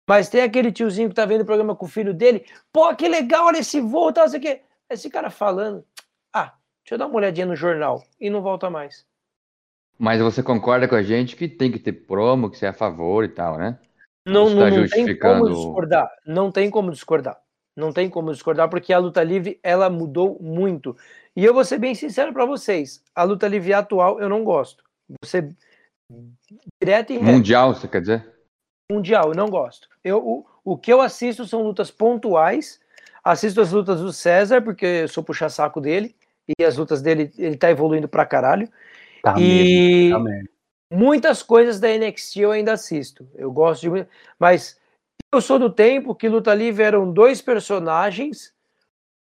Mas tem aquele tiozinho que tá vendo o programa com o filho dele. Pô, que legal, olha esse voo, tal, sei o quê. Esse cara falando. Ah, deixa eu dar uma olhadinha no jornal. E não volta mais. Mas você concorda com a gente que tem que ter promo, que você é a favor e tal, né? Não, não, não tem como discordar. Não tem como discordar. Não tem como discordar, porque a luta livre ela mudou muito. E eu vou ser bem sincero para vocês: a luta livre atual eu não gosto. Você direto e reto. Mundial, você quer dizer? Mundial, eu não gosto. Eu, o, o que eu assisto são lutas pontuais. Assisto as lutas do César, porque eu sou puxa-saco dele. E as lutas dele, ele tá evoluindo pra caralho. Tá e... mesmo, tá mesmo. Muitas coisas da NXT eu ainda assisto. Eu gosto de. Mas eu sou do tempo que Luta Livre eram dois personagens,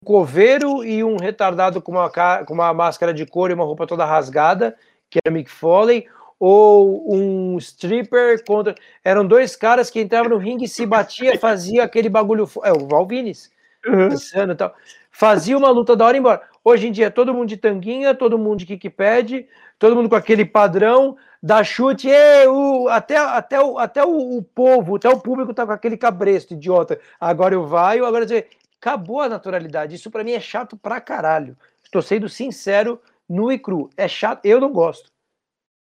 um coveiro e um retardado com uma, com uma máscara de couro e uma roupa toda rasgada, que era Mick Foley, ou um stripper contra. Eram dois caras que entravam no ringue, se batia, fazia aquele bagulho. É, o Valvines. Uhum. Tal. Fazia uma luta da hora e embora. Hoje em dia, todo mundo de tanguinha, todo mundo de kickpad, todo mundo com aquele padrão, dá chute, e, o, até, até, o, até o, o, povo, até o público tá com aquele cabresto idiota. Agora eu vai, agora eu acabou a naturalidade. Isso para mim é chato pra caralho. Estou sendo sincero, nu e cru. É chato, eu não gosto.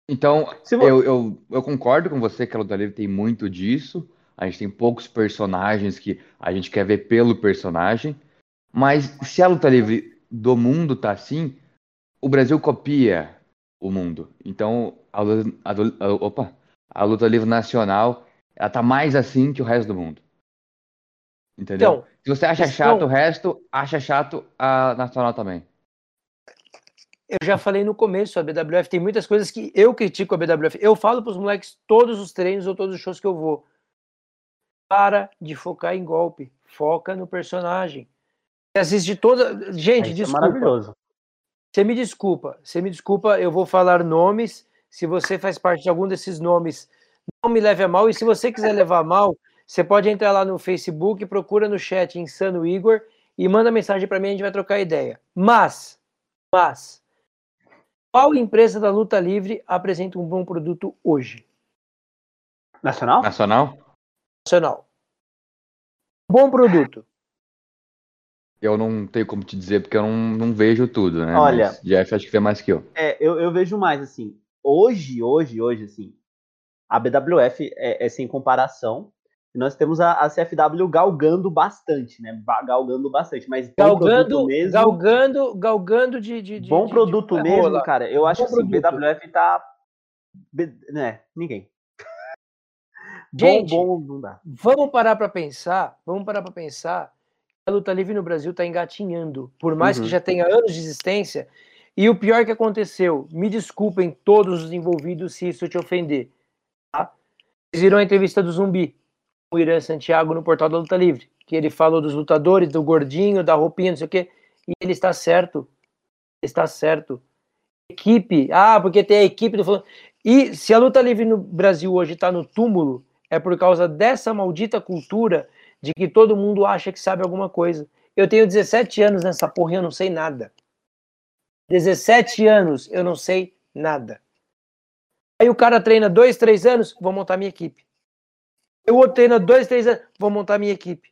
Então, eu, eu, eu concordo com você que a luta livre tem muito disso. A gente tem poucos personagens que a gente quer ver pelo personagem. Mas se a luta livre do mundo tá assim, o Brasil copia o mundo. Então, a, a, a, opa, a luta livre nacional, ela tá mais assim que o resto do mundo. Entendeu? Então, Se você acha chato o resto, acha chato a Nacional também. Eu já falei no começo, a BWF tem muitas coisas que eu critico a BWF. Eu falo para os moleques todos os treinos ou todos os shows que eu vou. Para de focar em golpe. Foca no personagem. Assiste toda. Gente, é, desculpa. É maravilhoso. Você me desculpa. Você me desculpa, eu vou falar nomes. Se você faz parte de algum desses nomes, não me leve a mal. E se você quiser levar a mal, você pode entrar lá no Facebook, procura no chat Insano Igor e manda mensagem para mim, a gente vai trocar ideia. Mas, mas, qual empresa da luta livre apresenta um bom produto hoje? Nacional? Nacional? Nacional. Bom produto. Eu não tenho como te dizer, porque eu não, não vejo tudo, né? Olha. Mas Jeff acho que vê mais que eu. É, eu, eu vejo mais, assim. Hoje, hoje, hoje, assim, a BWF é, é sem comparação. Nós temos a, a, CFW galgando bastante, né? Galgando bastante, mas galgando, mesmo. Galgando, galgando de, de, de bom de, produto de, mesmo, rola. cara. Eu acho bom assim. BWF tá, né? Ninguém. Gente, bom, bom, não dá. Vamos parar para pensar. Vamos parar para pensar. A luta livre no Brasil está engatinhando, por mais uhum. que já tenha anos de existência. E o pior que aconteceu, me desculpem todos os envolvidos se isso te ofender. Tá? Vocês viram a entrevista do Zumbi, o Irã Santiago no portal da Luta Livre, que ele falou dos lutadores, do gordinho, da roupinha, não sei o quê, e ele está certo. Está certo. Equipe, ah, porque tem a equipe do. E se a luta livre no Brasil hoje está no túmulo, é por causa dessa maldita cultura de que todo mundo acha que sabe alguma coisa. Eu tenho 17 anos nessa porra e eu não sei nada. 17 anos, eu não sei nada. Aí o cara treina dois, três anos, vou montar minha equipe. O outro treina dois, três anos, vou montar minha equipe.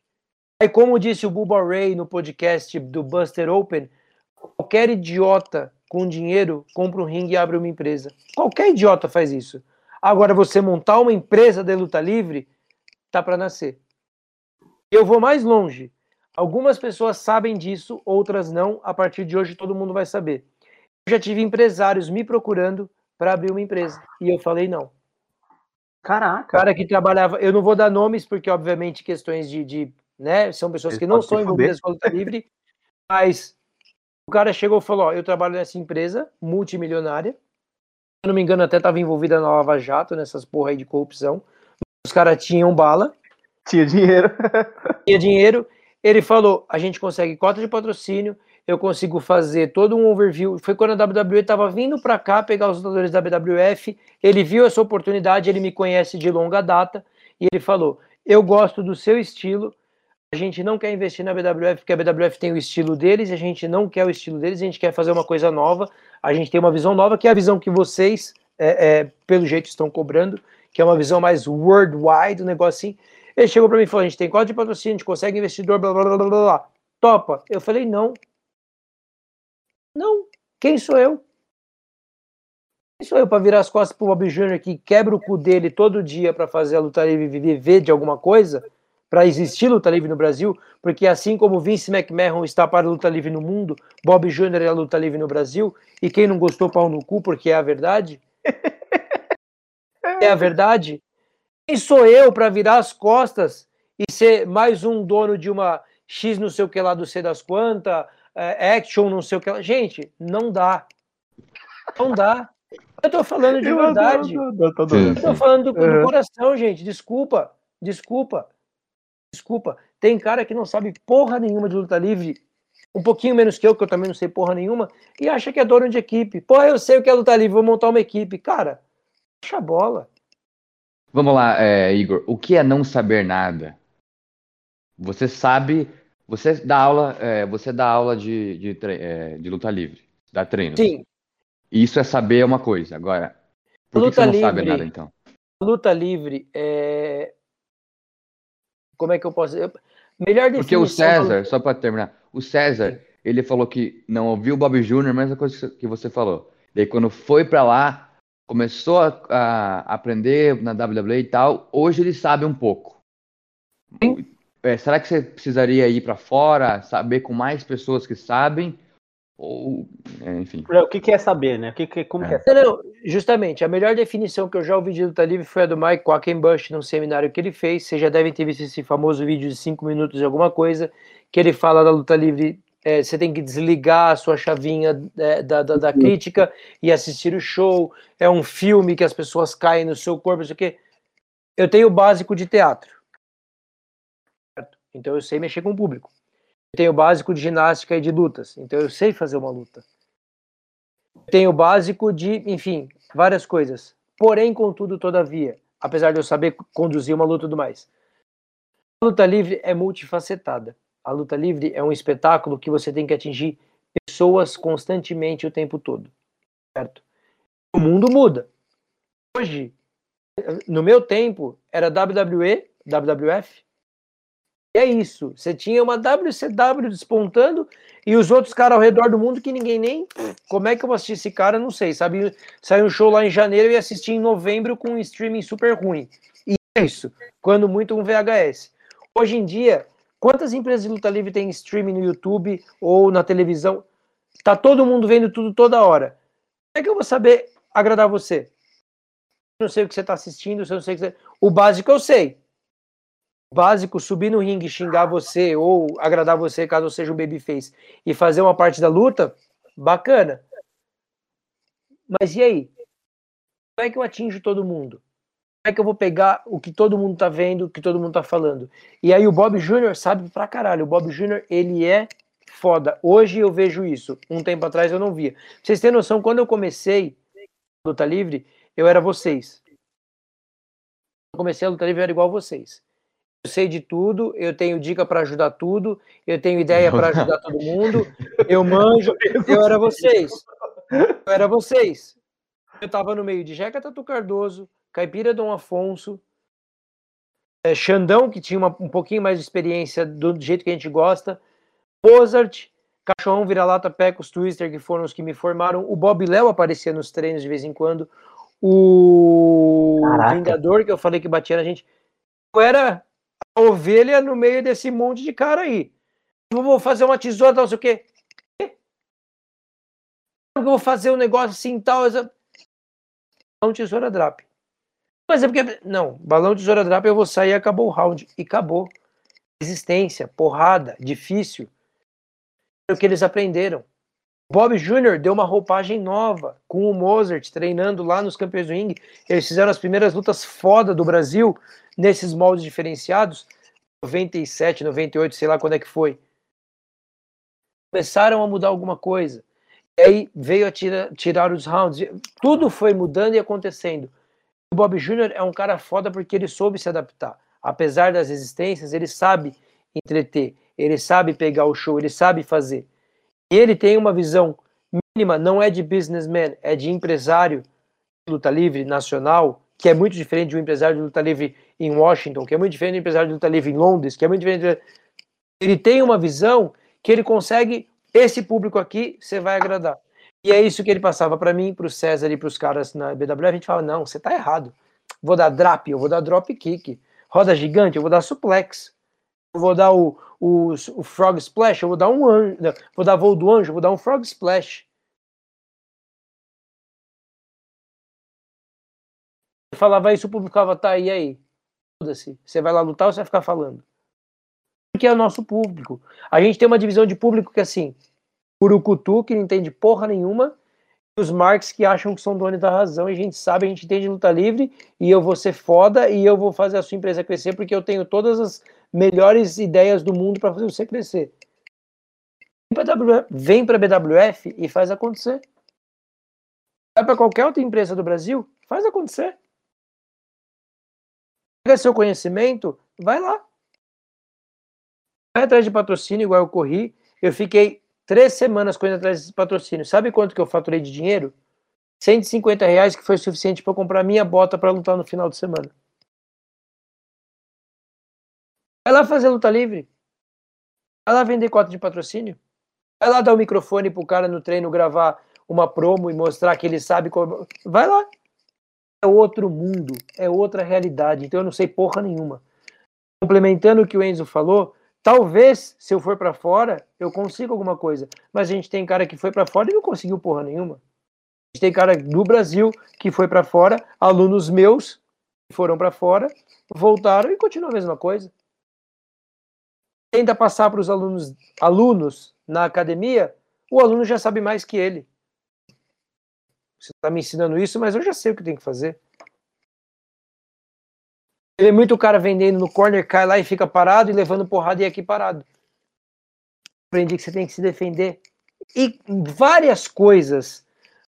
Aí, como disse o Bubba Ray no podcast do Buster Open, qualquer idiota com dinheiro compra um ringue e abre uma empresa. Qualquer idiota faz isso. Agora, você montar uma empresa de luta livre, tá para nascer. Eu vou mais longe. Algumas pessoas sabem disso, outras não. A partir de hoje, todo mundo vai saber. Eu já tive empresários me procurando para abrir uma empresa e eu falei não. Caraca. Cara que trabalhava, eu não vou dar nomes porque obviamente questões de, de né, são pessoas que não são envolvidas com a luta livre, mas o cara chegou e falou: ó, eu trabalho nessa empresa multimilionária. Se eu não me engano, até estava envolvida na Lava Jato, nessas porra aí de corrupção. Os caras tinham bala. Tinha dinheiro. tinha dinheiro. Ele falou: a gente consegue cota de patrocínio, eu consigo fazer todo um overview. Foi quando a WWE estava vindo para cá pegar os lutadores da BWF. Ele viu essa oportunidade, ele me conhece de longa data e ele falou: Eu gosto do seu estilo. A gente não quer investir na BWF porque a BWF tem o estilo deles, a gente não quer o estilo deles, a gente quer fazer uma coisa nova. A gente tem uma visão nova, que é a visão que vocês, é, é, pelo jeito, estão cobrando, que é uma visão mais worldwide, um negócio assim. Ele chegou para mim e falou: a gente tem código de patrocínio, a gente consegue investidor, blá blá blá blá blá. Topa. Eu falei: não, não. Quem sou eu? Quem sou eu para virar as costas pro Bob Jr. que quebra o cu dele todo dia para fazer a luta livre viver de alguma coisa? Para existir luta livre no Brasil? Porque assim como Vince McMahon está para a luta livre no mundo, Bob Jr. é a luta livre no Brasil. E quem não gostou, pau no cu, porque é a verdade? é a verdade? Quem sou eu para virar as costas e ser mais um dono de uma X não sei o que lá do C das quantas, é, action, não sei o que. Ela... Gente, não dá. Não dá. Eu tô falando de verdade. Eu tô falando do, do coração, gente. Desculpa. Desculpa. Desculpa. Tem cara que não sabe porra nenhuma de luta livre, um pouquinho menos que eu, que eu também não sei porra nenhuma, e acha que é dono de equipe. Porra, eu sei o que é luta livre, vou montar uma equipe. Cara, deixa a bola. Vamos lá, é, Igor. O que é não saber nada? Você sabe você dá aula, é, você dá aula de, de, é, de, luta livre, dá treino. Sim. Isso é saber uma coisa. Agora, por luta que você não livre, sabe nada então? Luta livre é. Como é que eu posso dizer? Melhor definição. Porque o César, só para terminar, o César, Sim. ele falou que não ouviu o Bob Jr., mesma coisa que você falou. Daí quando foi para lá, começou a, a, aprender na WWE e tal, hoje ele sabe um pouco. Sim. É, será que você precisaria ir para fora, saber com mais pessoas que sabem? ou, é, enfim. É, o que quer saber, né? O que, que como é. quer saber? Não, justamente, a melhor definição que eu já ouvi de luta livre foi a do Mike Quackenbush num seminário que ele fez. Vocês já devem ter visto esse famoso vídeo de cinco minutos de alguma coisa, que ele fala da luta livre. É, você tem que desligar a sua chavinha é, da, da, da, crítica e assistir o show. É um filme que as pessoas caem no seu corpo, isso aqui. Eu tenho o básico de teatro. Então eu sei mexer com o público tenho o básico de ginástica e de lutas, então eu sei fazer uma luta. Tenho o básico de, enfim, várias coisas. Porém, contudo, todavia, apesar de eu saber conduzir uma luta e tudo mais, a luta livre é multifacetada. A luta livre é um espetáculo que você tem que atingir pessoas constantemente o tempo todo, certo? O mundo muda. Hoje, no meu tempo, era WWE, WWF, é isso. Você tinha uma WCW despontando e os outros caras ao redor do mundo que ninguém nem. Como é que eu vou assistir esse cara? Não sei. Sabe? Saiu um show lá em janeiro e assisti em novembro com um streaming super ruim. E é isso. Quando muito um VHS. Hoje em dia, quantas empresas de luta livre tem streaming no YouTube ou na televisão? Tá todo mundo vendo tudo toda hora. Como é que eu vou saber agradar você? Não sei o que você está assistindo, eu não sei o que você... O básico eu sei básico, subir no ringue, xingar você ou agradar você caso seja um babyface e fazer uma parte da luta, bacana. Mas e aí? Como é que eu atinjo todo mundo? Como é que eu vou pegar o que todo mundo tá vendo, o que todo mundo tá falando? E aí o Bob Jr. sabe pra caralho. O Bob Jr. ele é foda. Hoje eu vejo isso. Um tempo atrás eu não via. Pra vocês terem noção, quando eu comecei a luta livre, eu era vocês. Eu comecei a luta livre, eu era igual vocês sei de tudo, eu tenho dica para ajudar tudo, eu tenho ideia para ajudar todo mundo, eu manjo, eu era vocês. Eu era vocês. Eu estava no meio de Jeca Tatu Cardoso, Caipira Dom Afonso, é, Xandão, que tinha uma, um pouquinho mais de experiência do jeito que a gente gosta, Mozart, Cachorrão Vira-Lata, Pecos, Twister, que foram os que me formaram, o Bob Léo aparecia nos treinos de vez em quando, o Caraca. Vingador, que eu falei que batia na gente. Eu era ovelha no meio desse monte de cara aí. Vou fazer uma tesoura, não sei o quê. Eu vou fazer um negócio assim tal. Balão, tesoura, drap. Mas é porque. Não, balão, tesoura, drap, eu vou sair e acabou o round. E acabou. Resistência, porrada, difícil. É o que eles aprenderam. Bob Jr. deu uma roupagem nova com o Mozart treinando lá nos campeões do ringue. Eles fizeram as primeiras lutas foda do Brasil nesses moldes diferenciados, 97, 98, sei lá quando é que foi, começaram a mudar alguma coisa. E aí veio a tira, tirar os rounds. Tudo foi mudando e acontecendo. O Bob Jr. é um cara foda porque ele soube se adaptar. Apesar das resistências, ele sabe entreter, ele sabe pegar o show, ele sabe fazer. E ele tem uma visão mínima, não é de businessman, é de empresário de luta livre nacional, que é muito diferente de um empresário de luta livre em Washington, que é muito diferente do empresário de luta livre em Londres, que é muito diferente. De... Ele tem uma visão que ele consegue, esse público aqui, você vai agradar. E é isso que ele passava para mim, para o César e para os caras na BWF. A gente fala: não, você está errado. Vou dar drop, eu vou dar drop kick. Roda gigante, eu vou dar suplex. Eu vou dar o, o, o frog splash, eu vou dar um anjo. Vou dar voo do anjo, vou dar um frog splash. Eu falava isso, o público ficava, tá, e aí? Foda-se. Você vai lá lutar ou você vai ficar falando? Porque é o nosso público. A gente tem uma divisão de público que assim, Urucutu, que não entende porra nenhuma, e os Marx que acham que são donos da razão, e a gente sabe, a gente entende luta livre, e eu vou ser foda, e eu vou fazer a sua empresa crescer, porque eu tenho todas as melhores ideias do mundo para fazer você crescer. Vem para a BWF e faz acontecer. Vai para qualquer outra empresa do Brasil, faz acontecer. Pega seu conhecimento, vai lá. Vai atrás de patrocínio, igual eu corri. Eu fiquei três semanas correndo atrás de patrocínio. Sabe quanto que eu faturei de dinheiro? 150 reais, que foi suficiente para comprar minha bota para lutar no final de semana. Vai lá fazer luta livre. Vai lá vender cota de patrocínio. Vai lá dar o microfone pro cara no treino gravar uma promo e mostrar que ele sabe como. Vai lá é outro mundo, é outra realidade. Então eu não sei porra nenhuma. Complementando o que o Enzo falou, Talvez, se eu for para fora, eu consiga alguma coisa. Mas a gente tem cara que foi para fora e não conseguiu porra nenhuma. A gente tem cara do Brasil que foi para fora, alunos meus foram para fora, voltaram e continuam a mesma coisa. Tenta passar para os alunos, alunos na academia, o aluno já sabe mais que ele. Você está me ensinando isso, mas eu já sei o que tem que fazer. Ele é muito cara vendendo no corner, cai lá e fica parado e levando porrada e aqui parado. Aprendi que você tem que se defender. E várias coisas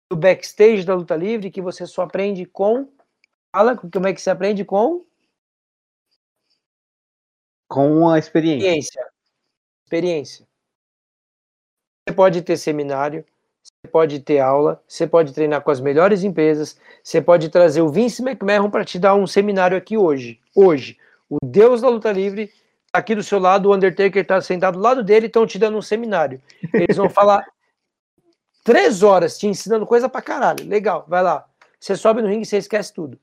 do backstage da luta livre que você só aprende com. Fala como é que você aprende com? Com a experiência. Experiência. Experiência. Você pode ter seminário, você pode ter aula, você pode treinar com as melhores empresas, você pode trazer o Vince McMahon para te dar um seminário aqui hoje. Hoje, o Deus da luta livre tá aqui do seu lado, o Undertaker está sentado do lado dele, estão te dando um seminário. Eles vão falar três horas te ensinando coisa pra caralho. Legal, vai lá. Você sobe no ringue e você esquece tudo.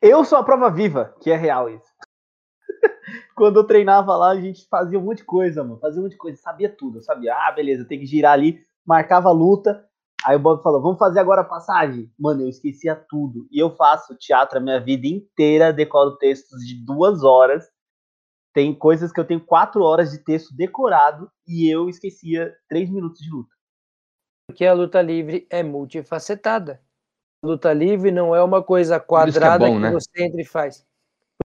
Eu sou a prova viva, que é real isso. Quando eu treinava lá, a gente fazia um monte de coisa, mano. Fazia um monte de coisa, sabia tudo. Eu sabia, ah, beleza, tem que girar ali, marcava a luta. Aí o Bob falou, vamos fazer agora a passagem? Mano, eu esquecia tudo. E eu faço teatro a minha vida inteira, decoro textos de duas horas. Tem coisas que eu tenho quatro horas de texto decorado e eu esquecia três minutos de luta. Porque a luta livre é multifacetada. A luta livre não é uma coisa quadrada que, é bom, que né? você entra e faz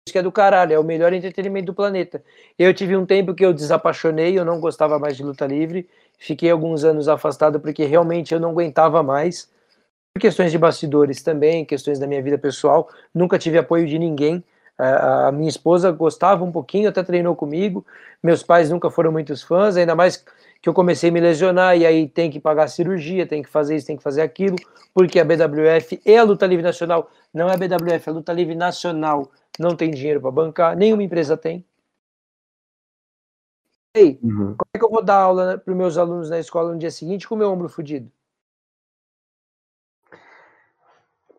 isso que é do caralho, é o melhor entretenimento do planeta. Eu tive um tempo que eu desapaixonei, eu não gostava mais de luta livre, fiquei alguns anos afastado porque realmente eu não aguentava mais. Por questões de bastidores também, questões da minha vida pessoal, nunca tive apoio de ninguém. A minha esposa gostava um pouquinho, até treinou comigo. Meus pais nunca foram muitos fãs, ainda mais que eu comecei a me lesionar e aí tem que pagar cirurgia, tem que fazer isso, tem que fazer aquilo, porque a BWF e a Luta Livre Nacional, não é a BWF, é a Luta Livre Nacional, não tem dinheiro para bancar, nenhuma empresa tem. Ei, uhum. como é que eu vou dar aula para os meus alunos na escola no dia seguinte com o meu ombro fudido?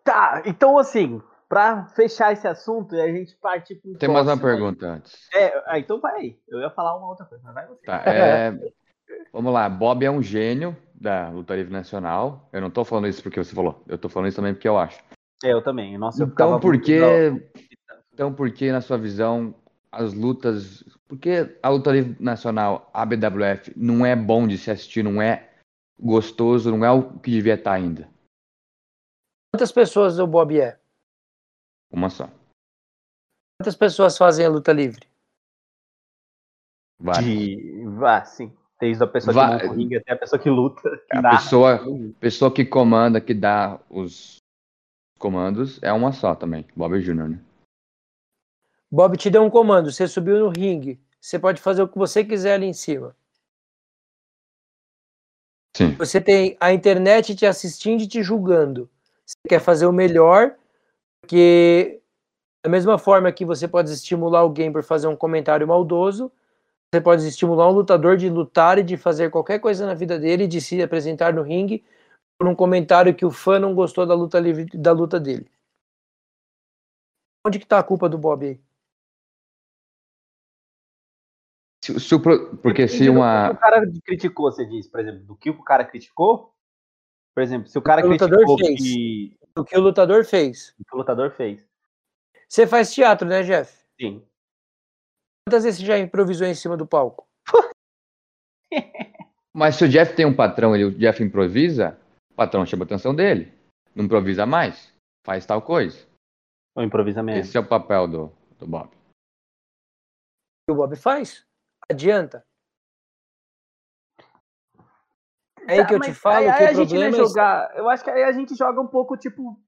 Tá, então assim, para fechar esse assunto e a gente partir para Tem mais uma pergunta antes. É, ah, então vai aí. Eu ia falar uma outra coisa, mas vai você. Tá, é, vamos lá, Bob é um gênio da luta livre nacional. Eu não estou falando isso porque você falou. Eu estou falando isso também porque eu acho. É, eu também. Nossa, então, por que então, por que, na sua visão, as lutas. Por que a luta livre nacional, a BWF, não é bom de se assistir, não é gostoso, não é o que devia estar ainda? Quantas pessoas o Bob é? Uma só. Quantas pessoas fazem a luta livre? Várias. De... Ah, sim. Desde a pessoa que monta ringue até a pessoa que luta. Que a pessoa, pessoa que comanda, que dá os comandos, é uma só também. Bob Jr., né? Bob te deu um comando, você subiu no ringue, você pode fazer o que você quiser ali em cima. Sim. Você tem a internet te assistindo e te julgando. Você quer fazer o melhor, porque da mesma forma que você pode estimular alguém por fazer um comentário maldoso, você pode estimular um lutador de lutar e de fazer qualquer coisa na vida dele, de se apresentar no ringue por um comentário que o fã não gostou da luta livre, da luta dele. Onde que tá a culpa do Bob aí? Se, se o, porque se uma. O cara criticou, você diz, por exemplo, do que o cara criticou? Por exemplo, se o cara o criticou fez. que. O que o lutador fez. O que o lutador fez. Você faz teatro, né, Jeff? Sim. Quantas vezes você já improvisou em cima do palco? Mas se o Jeff tem um patrão e o Jeff improvisa, o patrão chama a atenção dele. Não improvisa mais. Faz tal coisa. Ou improvisa mesmo. Esse é o papel do, do Bob. O Bob faz adianta. É aí que eu te falo aí, que aí o problema é jogar. Eu acho que aí a gente joga um pouco tipo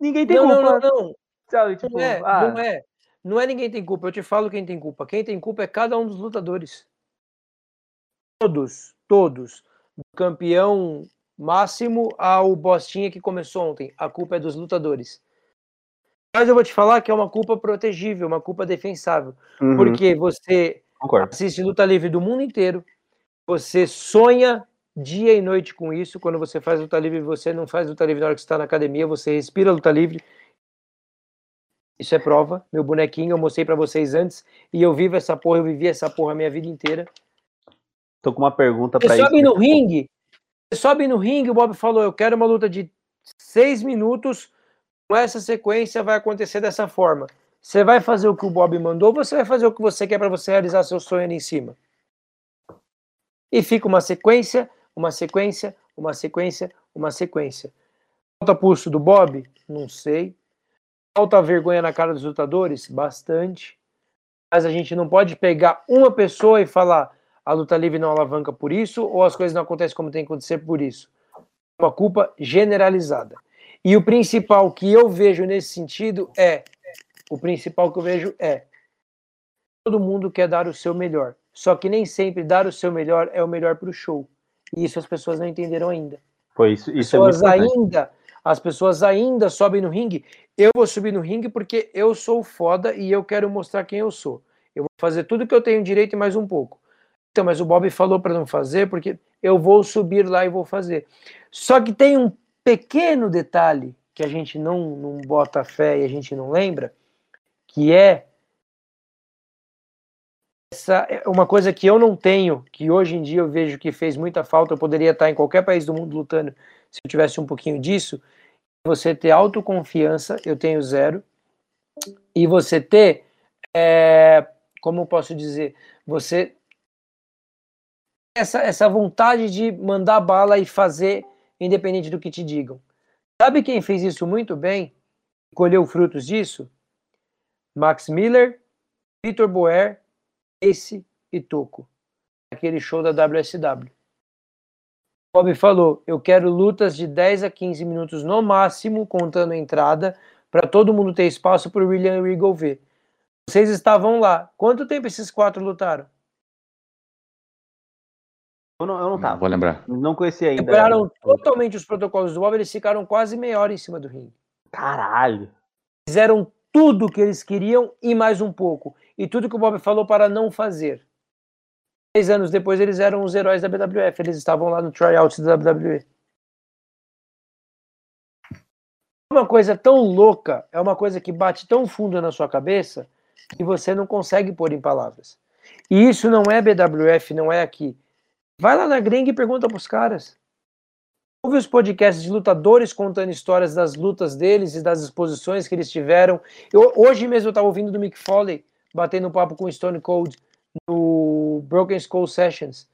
ninguém tem não, culpa. Não, não, não. Sabe, tipo, não é, ah. não é. Não é ninguém tem culpa. Eu te falo quem tem culpa. Quem tem culpa é cada um dos lutadores. Todos, todos. Do campeão máximo ao bostinha que começou ontem. A culpa é dos lutadores. Mas eu vou te falar que é uma culpa protegível, uma culpa defensável. Uhum. Porque você Concordo. Assiste luta livre do mundo inteiro. Você sonha dia e noite com isso. Quando você faz luta livre, você não faz luta livre na hora que está na academia, você respira luta livre. Isso é prova. Meu bonequinho eu mostrei para vocês antes e eu vivo essa porra, eu vivi essa porra a minha vida inteira. Tô com uma pergunta para isso. Sobe no ringue. Você sobe no ringue, o Bob falou: "Eu quero uma luta de seis minutos. Com essa sequência vai acontecer dessa forma. Você vai fazer o que o Bob mandou, ou você vai fazer o que você quer para você realizar seu sonho ali em cima?" E fica uma sequência, uma sequência, uma sequência, uma sequência. Falta pulso do Bob? Não sei. Falta vergonha na cara dos lutadores? Bastante. Mas a gente não pode pegar uma pessoa e falar a luta livre não alavanca por isso ou as coisas não acontecem como tem que acontecer por isso. Uma culpa generalizada. E o principal que eu vejo nesse sentido é o principal que eu vejo é todo mundo quer dar o seu melhor. Só que nem sempre dar o seu melhor é o melhor para o show. E isso as pessoas não entenderam ainda. Foi isso, isso é pessoas é ainda, as pessoas ainda sobem no ringue. Eu vou subir no ringue porque eu sou foda e eu quero mostrar quem eu sou. Eu vou fazer tudo que eu tenho direito e mais um pouco. Então, mas o Bob falou para não fazer porque eu vou subir lá e vou fazer. Só que tem um pequeno detalhe que a gente não, não bota fé e a gente não lembra, que é essa é uma coisa que eu não tenho, que hoje em dia eu vejo que fez muita falta, eu poderia estar em qualquer país do mundo lutando se eu tivesse um pouquinho disso, você ter autoconfiança, eu tenho zero, e você ter, é, como posso dizer, você essa, essa vontade de mandar bala e fazer independente do que te digam. Sabe quem fez isso muito bem? Colheu frutos disso? Max Miller, Vitor Boer esse e Toco, aquele show da WSW. Bob falou: eu quero lutas de 10 a 15 minutos no máximo, contando a entrada, para todo mundo ter espaço para o William Regal ver. Vocês estavam lá. Quanto tempo esses quatro lutaram? Eu não, eu não tava. Vou lembrar. Não conhecia ainda. Quebraram totalmente os protocolos do Bob, eles ficaram quase meia hora em cima do ringue. Caralho. Fizeram tudo que eles queriam e mais um pouco e tudo que o Bob falou para não fazer. Seis anos depois, eles eram os heróis da BWF, eles estavam lá no tryout da WWE. Uma coisa tão louca, é uma coisa que bate tão fundo na sua cabeça que você não consegue pôr em palavras. E isso não é BWF, não é aqui. Vai lá na gringa e pergunta para os caras. Ouve os podcasts de lutadores contando histórias das lutas deles e das exposições que eles tiveram. Eu, hoje mesmo eu estava ouvindo do Mick Foley batendo papo com o Stone Cold no Broken Skull Sessions.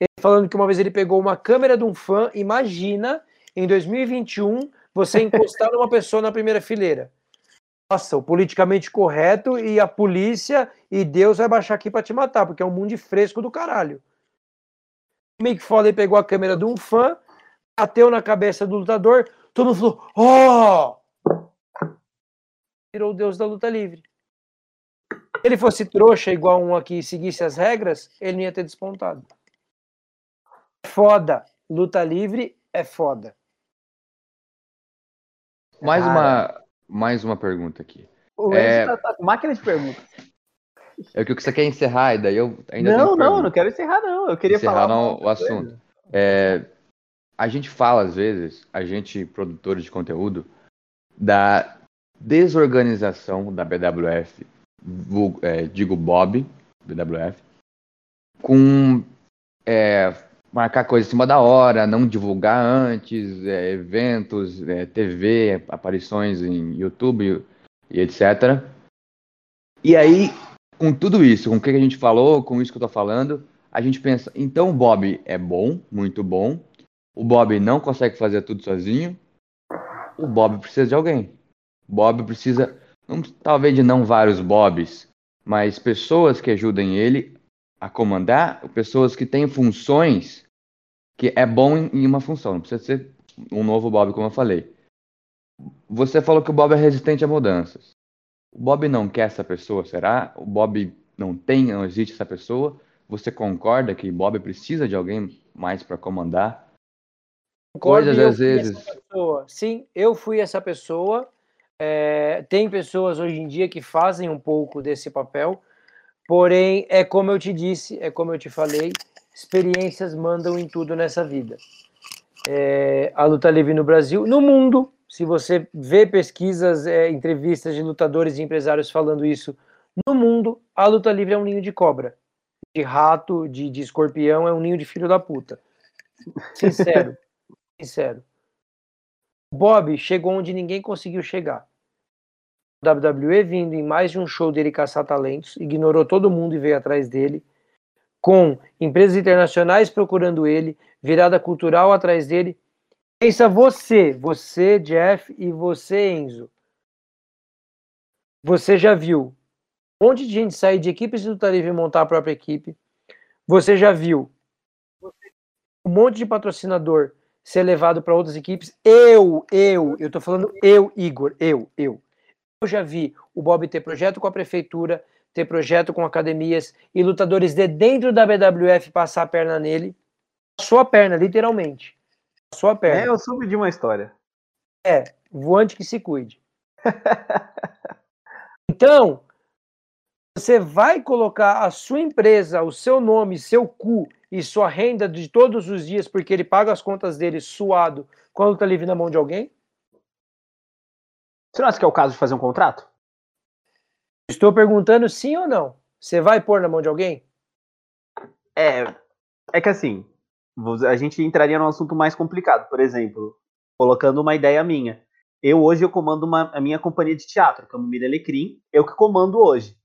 Ele falando que uma vez ele pegou uma câmera de um fã, imagina, em 2021, você encostar numa pessoa na primeira fileira. Nossa, o politicamente correto e a polícia e Deus vai baixar aqui para te matar, porque é um mundo fresco do caralho. O Mick Foley pegou a câmera de um fã, bateu na cabeça do lutador, todo mundo falou: Oh! Virou o Deus da luta livre ele fosse trouxa igual um aqui e seguisse as regras, ele não ia ter despontado. Foda. Luta livre é foda. Mais uma, mais uma pergunta aqui. O é... tá, tá máquina de perguntas. É o que você quer encerrar, e daí eu ainda Não, não, não quero encerrar, não. Eu queria encerrar falar. o assunto. É, a gente fala, às vezes, a gente, produtores de conteúdo, da desorganização da BWF é, digo Bob, BWF, com é, marcar coisa em cima da hora, não divulgar antes, é, eventos, é, TV, aparições em YouTube e etc. E aí, com tudo isso, com o que a gente falou, com isso que eu tô falando, a gente pensa, então o Bob é bom, muito bom, o Bob não consegue fazer tudo sozinho, o Bob precisa de alguém. O Bob precisa talvez de não vários Bobs, mas pessoas que ajudem ele a comandar, pessoas que têm funções que é bom em uma função, não precisa ser um novo Bob, como eu falei. Você falou que o Bob é resistente a mudanças. O Bob não quer essa pessoa, será? O Bob não tem, não existe essa pessoa? Você concorda que Bob precisa de alguém mais para comandar? Coisas às vezes. Sim, eu fui essa pessoa é, tem pessoas hoje em dia que fazem um pouco desse papel, porém, é como eu te disse, é como eu te falei, experiências mandam em tudo nessa vida. É, a luta livre no Brasil, no mundo, se você vê pesquisas, é, entrevistas de lutadores e empresários falando isso, no mundo, a luta livre é um ninho de cobra. De rato, de, de escorpião, é um ninho de filho da puta. Sincero. sincero. Bob chegou onde ninguém conseguiu chegar. WWE vindo em mais de um show dele caçar talentos, ignorou todo mundo e veio atrás dele, com empresas internacionais procurando ele, virada cultural atrás dele. Pensa você, você, Jeff, e você, Enzo. Você já viu um monte de gente sair de equipes luta livre e montar a própria equipe. Você já viu um monte de patrocinador ser levado para outras equipes. Eu, eu, eu tô falando eu, Igor, eu, eu. Eu já vi o Bob ter projeto com a prefeitura, ter projeto com academias e lutadores de dentro da BWF passar a perna nele. A sua perna, literalmente. A sua perna. É, eu soube de uma história. É, voante que se cuide. então, você vai colocar a sua empresa, o seu nome, seu cu e sua renda de todos os dias, porque ele paga as contas dele suado, quando tá livre na mão de alguém? Você não acha que é o caso de fazer um contrato? Estou perguntando sim ou não. Você vai pôr na mão de alguém? É, é que assim, a gente entraria num assunto mais complicado. Por exemplo, colocando uma ideia minha. Eu hoje eu comando uma, a minha companhia de teatro, Camomila Alecrim, eu que comando hoje.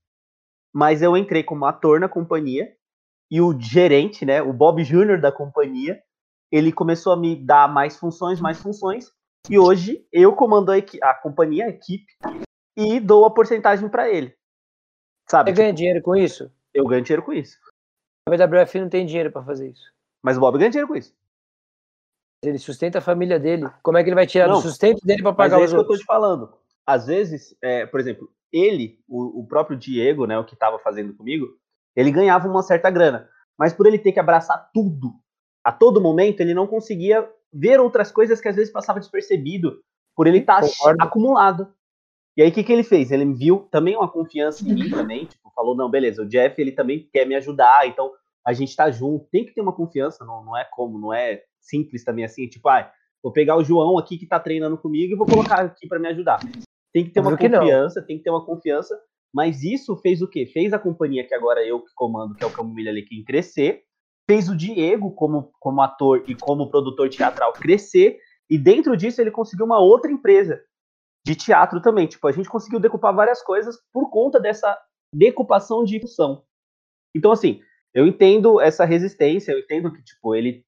Mas eu entrei como ator na companhia e o gerente, né, o Bob Júnior da companhia, ele começou a me dar mais funções, mais funções, e hoje eu comando a, a companhia, a equipe, e dou a porcentagem para ele. Sabe? Você tipo, ganha dinheiro com isso? Eu ganho dinheiro com isso. A WWF não tem dinheiro para fazer isso. Mas o Bob ganha dinheiro com isso. Ele sustenta a família dele. Como é que ele vai tirar não, do sustento dele para pagar mas é os outros? que eu tô te falando. Às vezes, é, por exemplo, ele, o, o próprio Diego, né, o que estava fazendo comigo, ele ganhava uma certa grana. Mas por ele ter que abraçar tudo, a todo momento, ele não conseguia ver outras coisas que às vezes passava despercebido, por ele estar tá acumulado. E aí, o que, que ele fez? Ele viu também uma confiança em mim também, tipo, falou, não, beleza, o Jeff, ele também quer me ajudar, então a gente tá junto, tem que ter uma confiança, não, não é como, não é simples também assim, tipo, ah, vou pegar o João aqui que tá treinando comigo e vou colocar aqui para me ajudar. Tem que ter uma confiança, tem que ter uma confiança mas isso fez o quê? Fez a companhia que agora eu que comando, que é o Camomilha Alequim, crescer, fez o Diego como, como ator e como produtor teatral crescer, e dentro disso ele conseguiu uma outra empresa de teatro também. Tipo, a gente conseguiu decupar várias coisas por conta dessa decupação de função. Então, assim, eu entendo essa resistência, eu entendo que, tipo, ele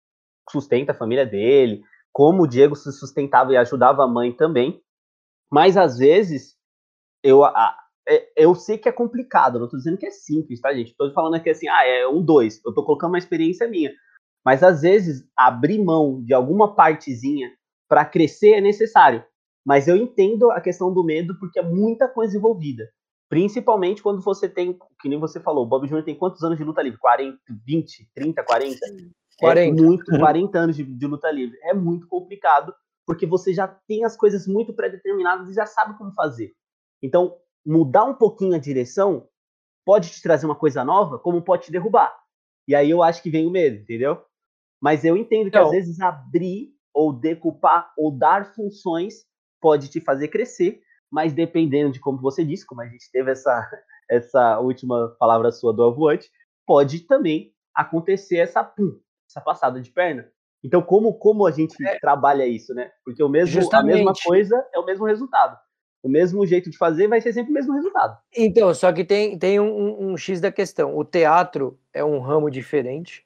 sustenta a família dele, como o Diego se sustentava e ajudava a mãe também, mas às vezes eu, a, é, eu sei que é complicado, não estou dizendo que é simples, tá, gente? Estou falando aqui assim, ah, é um dois. Eu estou colocando uma experiência minha. Mas às vezes abrir mão de alguma partezinha para crescer é necessário. Mas eu entendo a questão do medo porque é muita coisa envolvida. Principalmente quando você tem, que nem você falou, o Bob Jr. tem quantos anos de luta livre? 40, 20, 30, 40? 40. É muito, 40 anos de, de luta livre. É muito complicado porque você já tem as coisas muito pré-determinadas e já sabe como fazer. Então, mudar um pouquinho a direção pode te trazer uma coisa nova, como pode te derrubar. E aí eu acho que vem o medo, entendeu? Mas eu entendo que então, às vezes abrir ou decupar ou dar funções pode te fazer crescer, mas dependendo de como você disse, como a gente teve essa, essa última palavra sua do avoante, pode também acontecer essa pum, essa passada de perna. Então, como, como a gente é, trabalha isso, né? Porque o mesmo, a mesma coisa é o mesmo resultado o mesmo jeito de fazer vai ser sempre o mesmo resultado. Então, só que tem, tem um, um, X da questão. O teatro é um ramo diferente.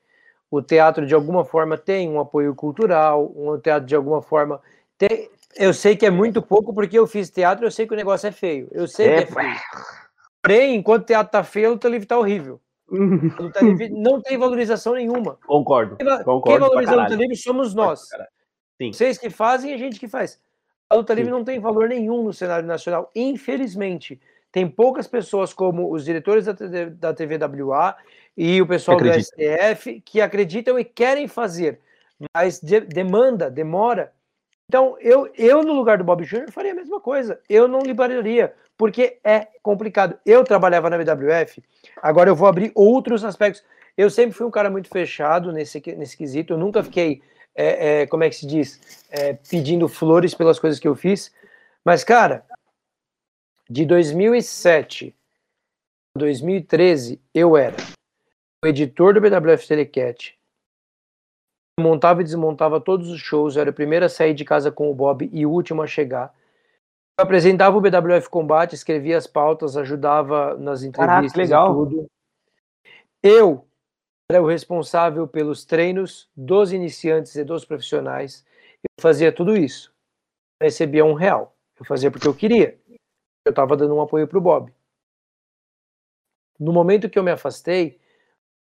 O teatro, de alguma forma, tem um apoio cultural. O teatro, de alguma forma, tem. Eu sei que é muito pouco porque eu fiz teatro. Eu sei que o negócio é feio. Eu sei é, que é feio. Porém, enquanto o teatro tá feio, o luta livre tá horrível. Não tem valorização nenhuma. Concordo. Quem, concordo quem valoriza luta livre somos nós. Vocês que fazem e a gente que faz. A luta livre não tem valor nenhum no cenário nacional, infelizmente. Tem poucas pessoas como os diretores da, TV, da TVWA e o pessoal do STF que acreditam e querem fazer, mas de, demanda, demora. Então, eu, eu, no lugar do Bob Jr., faria a mesma coisa. Eu não liberaria, porque é complicado. Eu trabalhava na WWF, agora eu vou abrir outros aspectos. Eu sempre fui um cara muito fechado nesse, nesse quesito, eu nunca fiquei é, é, como é que se diz, é, pedindo flores pelas coisas que eu fiz. Mas, cara, de 2007 a 2013, eu era o editor do BWF Telecat, montava e desmontava todos os shows, eu era o primeiro a sair de casa com o Bob e o último a chegar. Eu apresentava o BWF Combate, escrevia as pautas, ajudava nas entrevistas Caraca, legal. e tudo. Eu era o responsável pelos treinos dos iniciantes e dos profissionais. Eu fazia tudo isso. Eu recebia um real. Eu fazia porque eu queria. Eu estava dando um apoio para o Bob. No momento que eu me afastei,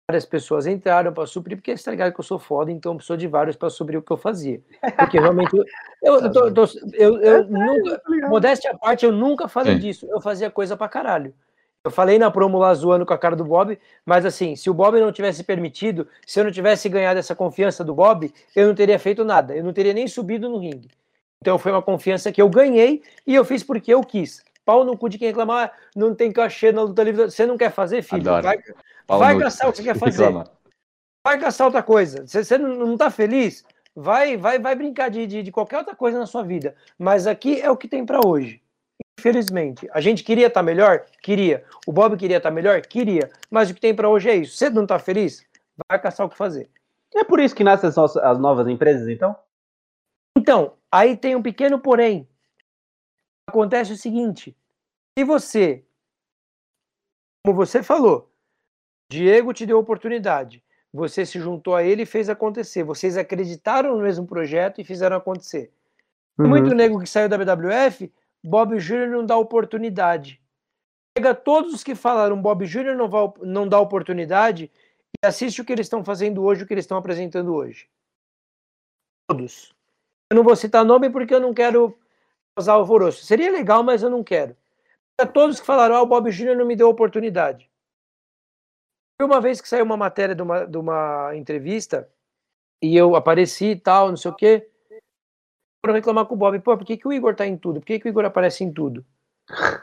várias pessoas entraram para suprir, porque tá ligado que eu sou foda, então precisou de vários para suprir o que eu fazia. Porque realmente, eu, eu, tô, tô, eu, eu nunca, modéstia à parte, eu nunca falei Sim. disso. Eu fazia coisa para caralho. Eu falei na promo lá zoando com a cara do Bob, mas assim, se o Bob não tivesse permitido, se eu não tivesse ganhado essa confiança do Bob, eu não teria feito nada, eu não teria nem subido no ringue. Então foi uma confiança que eu ganhei e eu fiz porque eu quis. Pau no cu de quem reclamar, não tem cachê na luta livre. Você não quer fazer, filho? Adoro. Vai, vai caçar o que você quer fazer. Reclama. Vai caçar outra coisa. Você, você não, não tá feliz? Vai, vai, vai brincar de, de, de qualquer outra coisa na sua vida. Mas aqui é o que tem para hoje. Infelizmente. A gente queria estar tá melhor? Queria. O Bob queria estar tá melhor? Queria. Mas o que tem para hoje é isso. Você não tá feliz? Vai caçar o que fazer. É por isso que nascem as novas empresas, então? Então, aí tem um pequeno porém. Acontece o seguinte: se você, como você falou, Diego te deu oportunidade, você se juntou a ele e fez acontecer, vocês acreditaram no mesmo projeto e fizeram acontecer. Uhum. Muito nego que saiu da BWF, Bob Jr. não dá oportunidade. Pega todos os que falaram Bob Jr. não, não dá oportunidade e assiste o que eles estão fazendo hoje, o que eles estão apresentando hoje. Todos. Eu não vou citar nome porque eu não quero causar alvoroço. Seria legal, mas eu não quero. A todos que falaram, ah, o Bob Júnior não me deu oportunidade. Uma vez que saiu uma matéria de uma, de uma entrevista e eu apareci e tal, não sei o quê, para reclamar com o Bob, pô, por que, que o Igor tá em tudo? Por que, que o Igor aparece em tudo?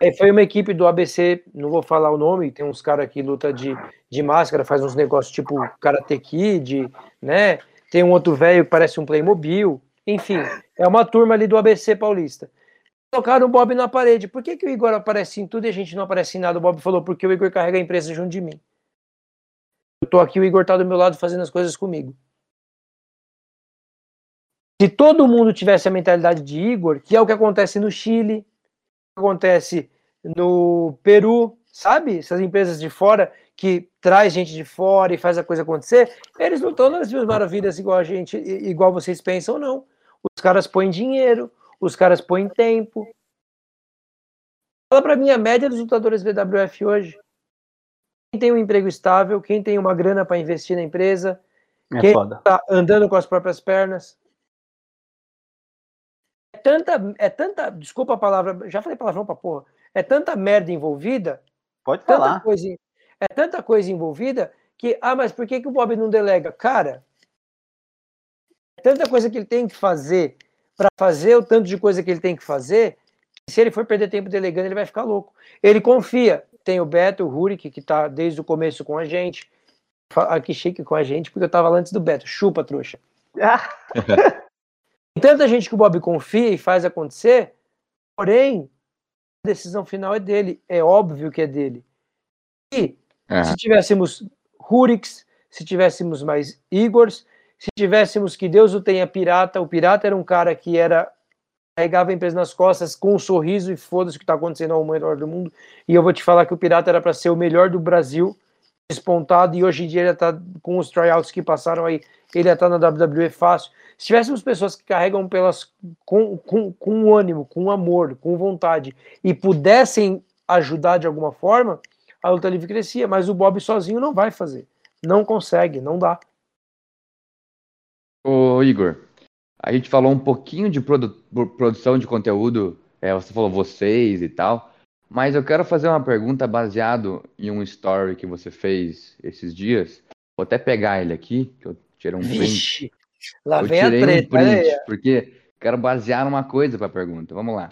É, foi uma equipe do ABC, não vou falar o nome, tem uns caras que luta de, de máscara, faz uns negócios tipo Karate Kid, né? Tem um outro velho que parece um Playmobil. Enfim, é uma turma ali do ABC Paulista. Colocaram o Bob na parede. Por que, que o Igor aparece em tudo e a gente não aparece em nada? O Bob falou, porque o Igor carrega a empresa junto de mim. Eu tô aqui, o Igor tá do meu lado fazendo as coisas comigo. Se todo mundo tivesse a mentalidade de Igor, que é o que acontece no Chile, acontece no Peru, sabe? Essas empresas de fora que traz gente de fora e faz a coisa acontecer, eles não estão nas mil maravilhas igual a gente, igual vocês pensam, não. Os caras põem dinheiro, os caras põem tempo. Fala para mim a média dos lutadores BWF hoje. Quem tem um emprego estável, quem tem uma grana para investir na empresa, é quem está andando com as próprias pernas. É tanta, é tanta, desculpa a palavra, já falei palavrão pra porra. É tanta merda envolvida. Pode falar. Coisa, é tanta coisa envolvida que, ah, mas por que, que o Bob não delega? Cara, tanta coisa que ele tem que fazer para fazer o tanto de coisa que ele tem que fazer, se ele for perder tempo delegando, ele vai ficar louco. Ele confia. Tem o Beto, o Rurik, que está desde o começo com a gente. Aqui chique com a gente, porque eu estava lá antes do Beto. Chupa, trouxa. tanta gente que o Bob confia e faz acontecer, porém, a decisão final é dele. É óbvio que é dele. E se tivéssemos Ruriks, se tivéssemos mais Igors, se tivéssemos que Deus o tenha pirata, o pirata era um cara que era carregava a empresa nas costas com um sorriso e foda-se o que está acontecendo ao melhor do mundo. E eu vou te falar que o pirata era para ser o melhor do Brasil, despontado, e hoje em dia ele está com os tryouts que passaram aí, ele está na WWE fácil. Se tivéssemos pessoas que carregam pelas com, com, com ânimo, com amor, com vontade e pudessem ajudar de alguma forma, a luta livre crescia, mas o Bob sozinho não vai fazer. Não consegue, não dá. Ô, Igor, a gente falou um pouquinho de produ produção de conteúdo, é, você falou vocês e tal, mas eu quero fazer uma pergunta baseado em um story que você fez esses dias. Vou até pegar ele aqui, que eu tirei um print. Lá eu vem tirei a treta, um print, é. porque quero basear numa coisa para a pergunta. Vamos lá.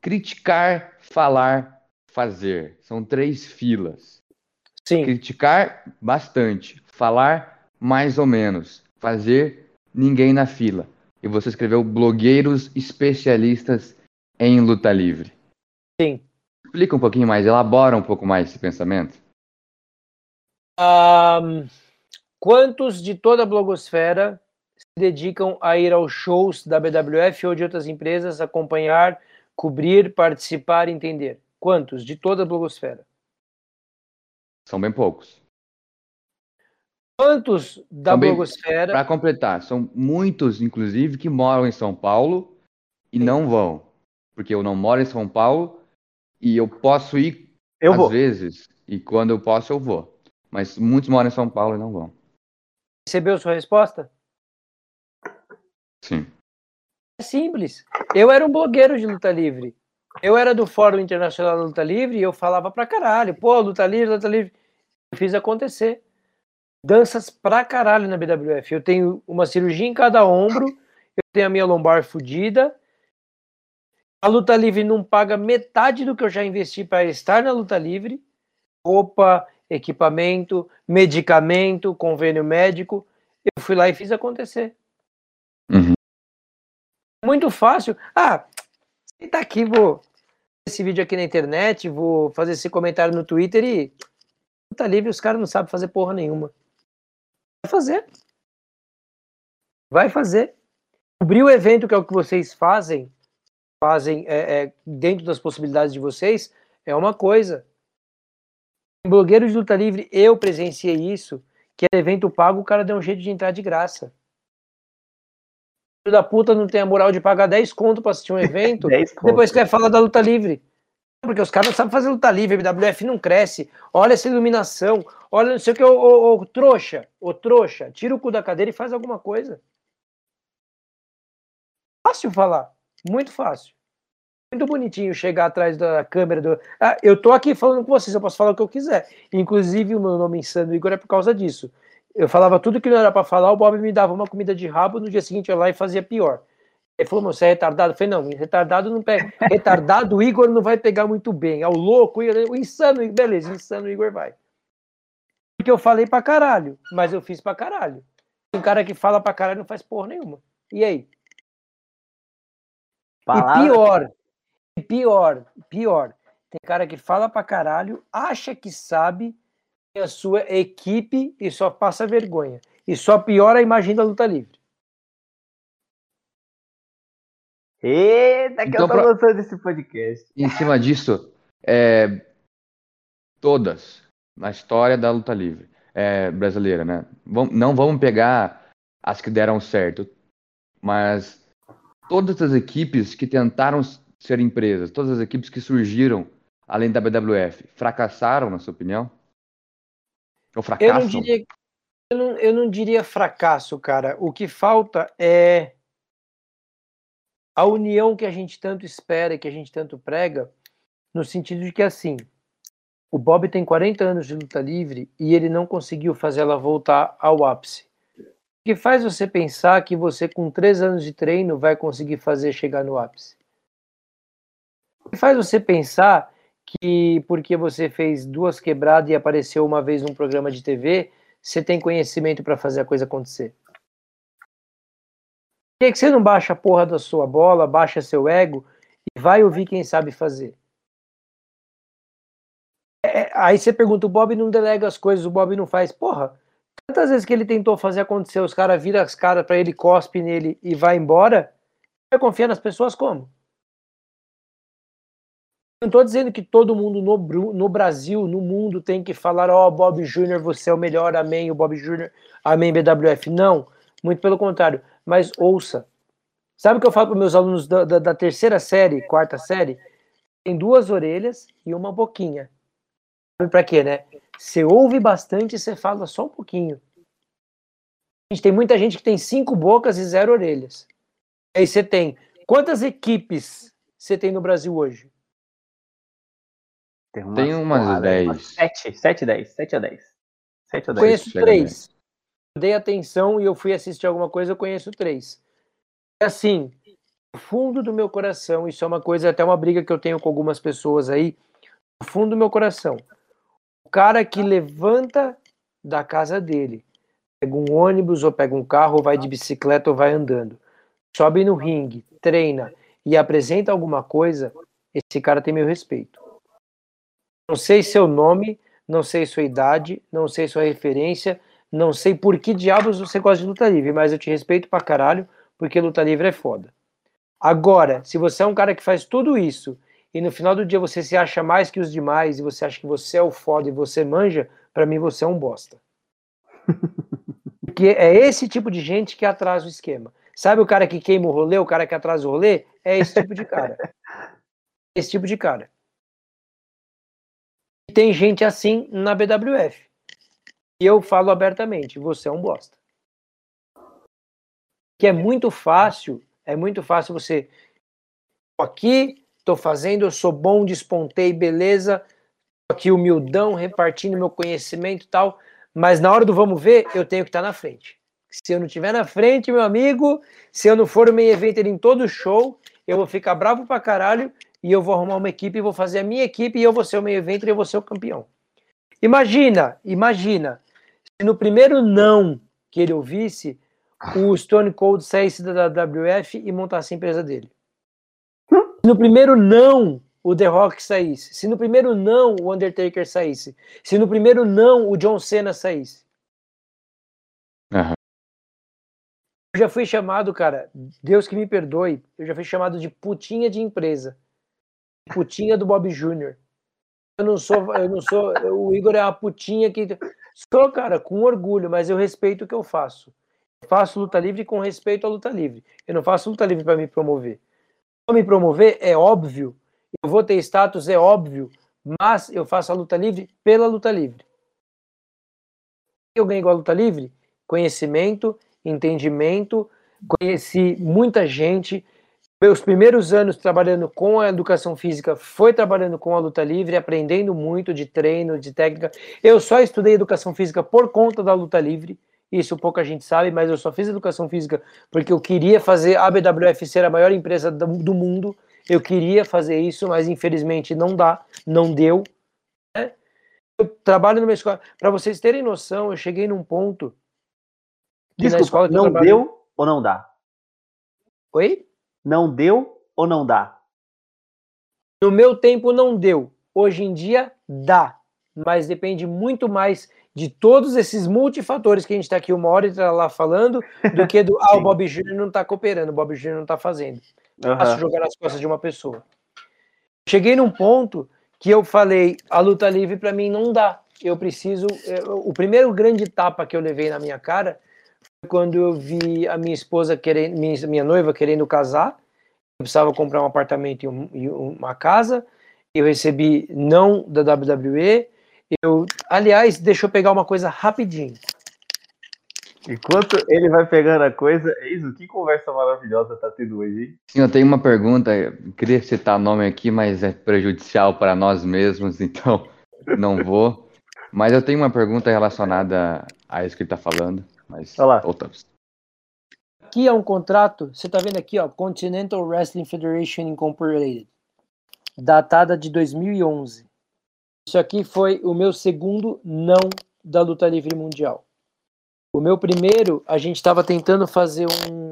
Criticar, falar, fazer. São três filas. Sim. Criticar bastante, falar mais ou menos, fazer ninguém na fila. E você escreveu blogueiros especialistas em luta livre. Sim. Explica um pouquinho mais, elabora um pouco mais esse pensamento. Um, quantos de toda a blogosfera dedicam a ir aos shows da BWF ou de outras empresas, acompanhar, cobrir, participar, entender? Quantos de toda a blogosfera? São bem poucos. Quantos da são blogosfera? Para completar, são muitos, inclusive, que moram em São Paulo e Sim. não vão. Porque eu não moro em São Paulo e eu posso ir eu às vou. vezes. E quando eu posso, eu vou. Mas muitos moram em São Paulo e não vão. Recebeu sua resposta? Sim. É simples. Eu era um blogueiro de luta livre. Eu era do Fórum Internacional da Luta Livre e eu falava pra caralho. Pô, luta livre, luta livre. Eu fiz acontecer. Danças pra caralho na BWF. Eu tenho uma cirurgia em cada ombro, eu tenho a minha lombar fodida. A luta livre não paga metade do que eu já investi para estar na luta livre. Roupa, equipamento, medicamento, convênio médico. Eu fui lá e fiz acontecer. Uhum. Muito fácil. Ah, tá aqui, vou esse vídeo aqui na internet, vou fazer esse comentário no Twitter e tá livre, os caras não sabem fazer porra nenhuma. Vai fazer. Vai fazer. Cobrir o evento, que é o que vocês fazem, fazem é, é, dentro das possibilidades de vocês, é uma coisa. Em blogueiros de luta livre, eu presenciei isso, que é evento pago, o cara deu um jeito de entrar de graça da puta não tem a moral de pagar 10 conto pra assistir um evento, depois quer falar da luta livre. Porque os caras não sabem fazer luta livre, a WF não cresce. Olha essa iluminação, olha não sei o que, ô, ô, ô trouxa, ô trouxa, tira o cu da cadeira e faz alguma coisa. Fácil falar, muito fácil. Muito bonitinho chegar atrás da câmera do. Ah, eu tô aqui falando com vocês, eu posso falar o que eu quiser. Inclusive, o meu nome Insano Igor é por causa disso eu falava tudo que não era para falar, o Bob me dava uma comida de rabo, no dia seguinte eu ia lá e fazia pior. Ele falou, você é retardado? Eu falei, não, retardado não pega. Retardado o Igor não vai pegar muito bem. É o louco, o insano, beleza, insano o Igor vai. Porque eu falei pra caralho, mas eu fiz pra caralho. Um cara que fala pra caralho não faz porra nenhuma. E aí? Palavra. E pior, pior, pior. Tem cara que fala pra caralho, acha que sabe, a sua equipe e só passa vergonha. E só piora a imagem da luta livre. Eita, que então, eu tô pra... gostando desse podcast. Em cima disso, é... todas na história da luta livre é, brasileira, né? Não vamos pegar as que deram certo, mas todas as equipes que tentaram ser empresas, todas as equipes que surgiram além da BWF, fracassaram, na sua opinião? É fracasso? Eu não, diria, eu, não, eu não diria fracasso, cara. O que falta é a união que a gente tanto espera, que a gente tanto prega, no sentido de que, assim, o Bob tem 40 anos de luta livre e ele não conseguiu fazer ela voltar ao ápice. O que faz você pensar que você, com 3 anos de treino, vai conseguir fazer chegar no ápice? O que faz você pensar que porque você fez duas quebradas e apareceu uma vez num programa de TV, você tem conhecimento para fazer a coisa acontecer. Por que, você não baixa a porra da sua bola, baixa seu ego e vai ouvir quem sabe fazer? É, é aí você pergunta, o Bob não delega as coisas, o Bob não faz. Porra, tantas vezes que ele tentou fazer acontecer, os caras viram as caras para ele, cospe nele e vai embora, vai confiar nas pessoas como? Não estou dizendo que todo mundo no, no, Brasil, no mundo, tem que falar: Ó, oh, Bob Júnior, você é o melhor, amém, o Bob Júnior, amém, BWF. Não, muito pelo contrário. Mas ouça. Sabe o que eu falo para meus alunos da, da, da, terceira série, quarta série? Tem duas orelhas e uma boquinha. Sabe para quê, né? Você ouve bastante e você fala só um pouquinho. Gente tem muita gente que tem cinco bocas e zero orelhas. Aí você tem. Quantas equipes você tem no Brasil hoje? Tem, umas tem umas 10. 7, 7, 10. 7 a 10. 7 a 10. Conheço três. Dei atenção e eu fui assistir alguma coisa, eu conheço três. É assim, no fundo do meu coração, isso é uma coisa, até uma briga que eu tenho com algumas pessoas aí, no fundo do meu coração. O cara que levanta da casa dele, Pega um ônibus, ou pega um carro, ou vai de bicicleta, ou vai andando. Sobe no ringue, treina e apresenta alguma coisa, esse cara tem meu respeito. Não sei seu nome, não sei sua idade, não sei sua referência, não sei por que diabos você gosta de luta livre, mas eu te respeito pra caralho, porque luta livre é foda. Agora, se você é um cara que faz tudo isso e no final do dia você se acha mais que os demais e você acha que você é o foda e você manja, para mim você é um bosta. Porque é esse tipo de gente que atrasa o esquema. Sabe o cara que queima o rolê, o cara que atrasa o rolê? É esse tipo de cara. Esse tipo de cara. Tem gente assim na BWF. E eu falo abertamente, você é um bosta. Que é muito fácil, é muito fácil você aqui estou fazendo, eu sou bom, despontei, beleza, aqui humildão, repartindo meu conhecimento e tal, mas na hora do vamos ver, eu tenho que estar tá na frente. Se eu não estiver na frente, meu amigo, se eu não for o meio evento em todo show, eu vou ficar bravo pra caralho e eu vou arrumar uma equipe e vou fazer a minha equipe e eu vou ser o meio evento e eu vou ser o campeão. Imagina, imagina, se no primeiro não que ele ouvisse, o Stone Cold saísse da WWF e montasse a empresa dele. Se no primeiro não o The Rock saísse, se no primeiro não o Undertaker saísse, se no primeiro não o John Cena saísse. Uhum. Eu já fui chamado, cara, Deus que me perdoe, eu já fui chamado de putinha de empresa. Putinha do Bob Jr. Eu não sou, eu não sou, o Igor é uma putinha que sou, cara, com orgulho, mas eu respeito o que eu faço. Eu faço luta livre com respeito à luta livre. Eu não faço luta livre para me promover me promover, é óbvio. Eu vou ter status, é óbvio. Mas eu faço a luta livre pela luta livre. Eu ganhei igual a luta livre? Conhecimento, entendimento, conheci muita gente. Meus primeiros anos trabalhando com a educação física foi trabalhando com a luta livre, aprendendo muito de treino, de técnica. Eu só estudei educação física por conta da luta livre. Isso pouca gente sabe, mas eu só fiz educação física porque eu queria fazer a BWF ser a maior empresa do mundo. Eu queria fazer isso, mas infelizmente não dá, não deu. Né? Eu trabalho numa escola. Para vocês terem noção, eu cheguei num ponto. Desculpa, não trabalho... deu ou não dá? Oi? Não deu ou não dá? No meu tempo não deu. Hoje em dia dá, mas depende muito mais de todos esses multifatores que a gente está aqui uma hora e tá lá falando, do que do ah, o Bob Jr. não está cooperando, o Bob Jr. não está fazendo. Uhum. Faço jogar nas costas de uma pessoa. Cheguei num ponto que eu falei, a luta livre para mim não dá. Eu preciso. Eu, o primeiro grande tapa que eu levei na minha cara quando eu vi a minha esposa querendo, minha, minha noiva querendo casar. Eu precisava comprar um apartamento e, um, e uma casa. Eu recebi não da WWE eu, aliás, deixa eu pegar uma coisa rapidinho. Enquanto ele vai pegando a coisa, isso, que conversa maravilhosa tá tendo hoje, hein? Sim, eu tenho uma pergunta, eu queria citar nome aqui, mas é prejudicial para nós mesmos, então não vou. Mas eu tenho uma pergunta relacionada a isso que ele tá falando, mas Olá. voltamos. Aqui é um contrato, você tá vendo aqui, ó, Continental Wrestling Federation Incorporated, datada de 2011. Isso aqui foi o meu segundo não da luta livre mundial. O meu primeiro, a gente estava tentando fazer um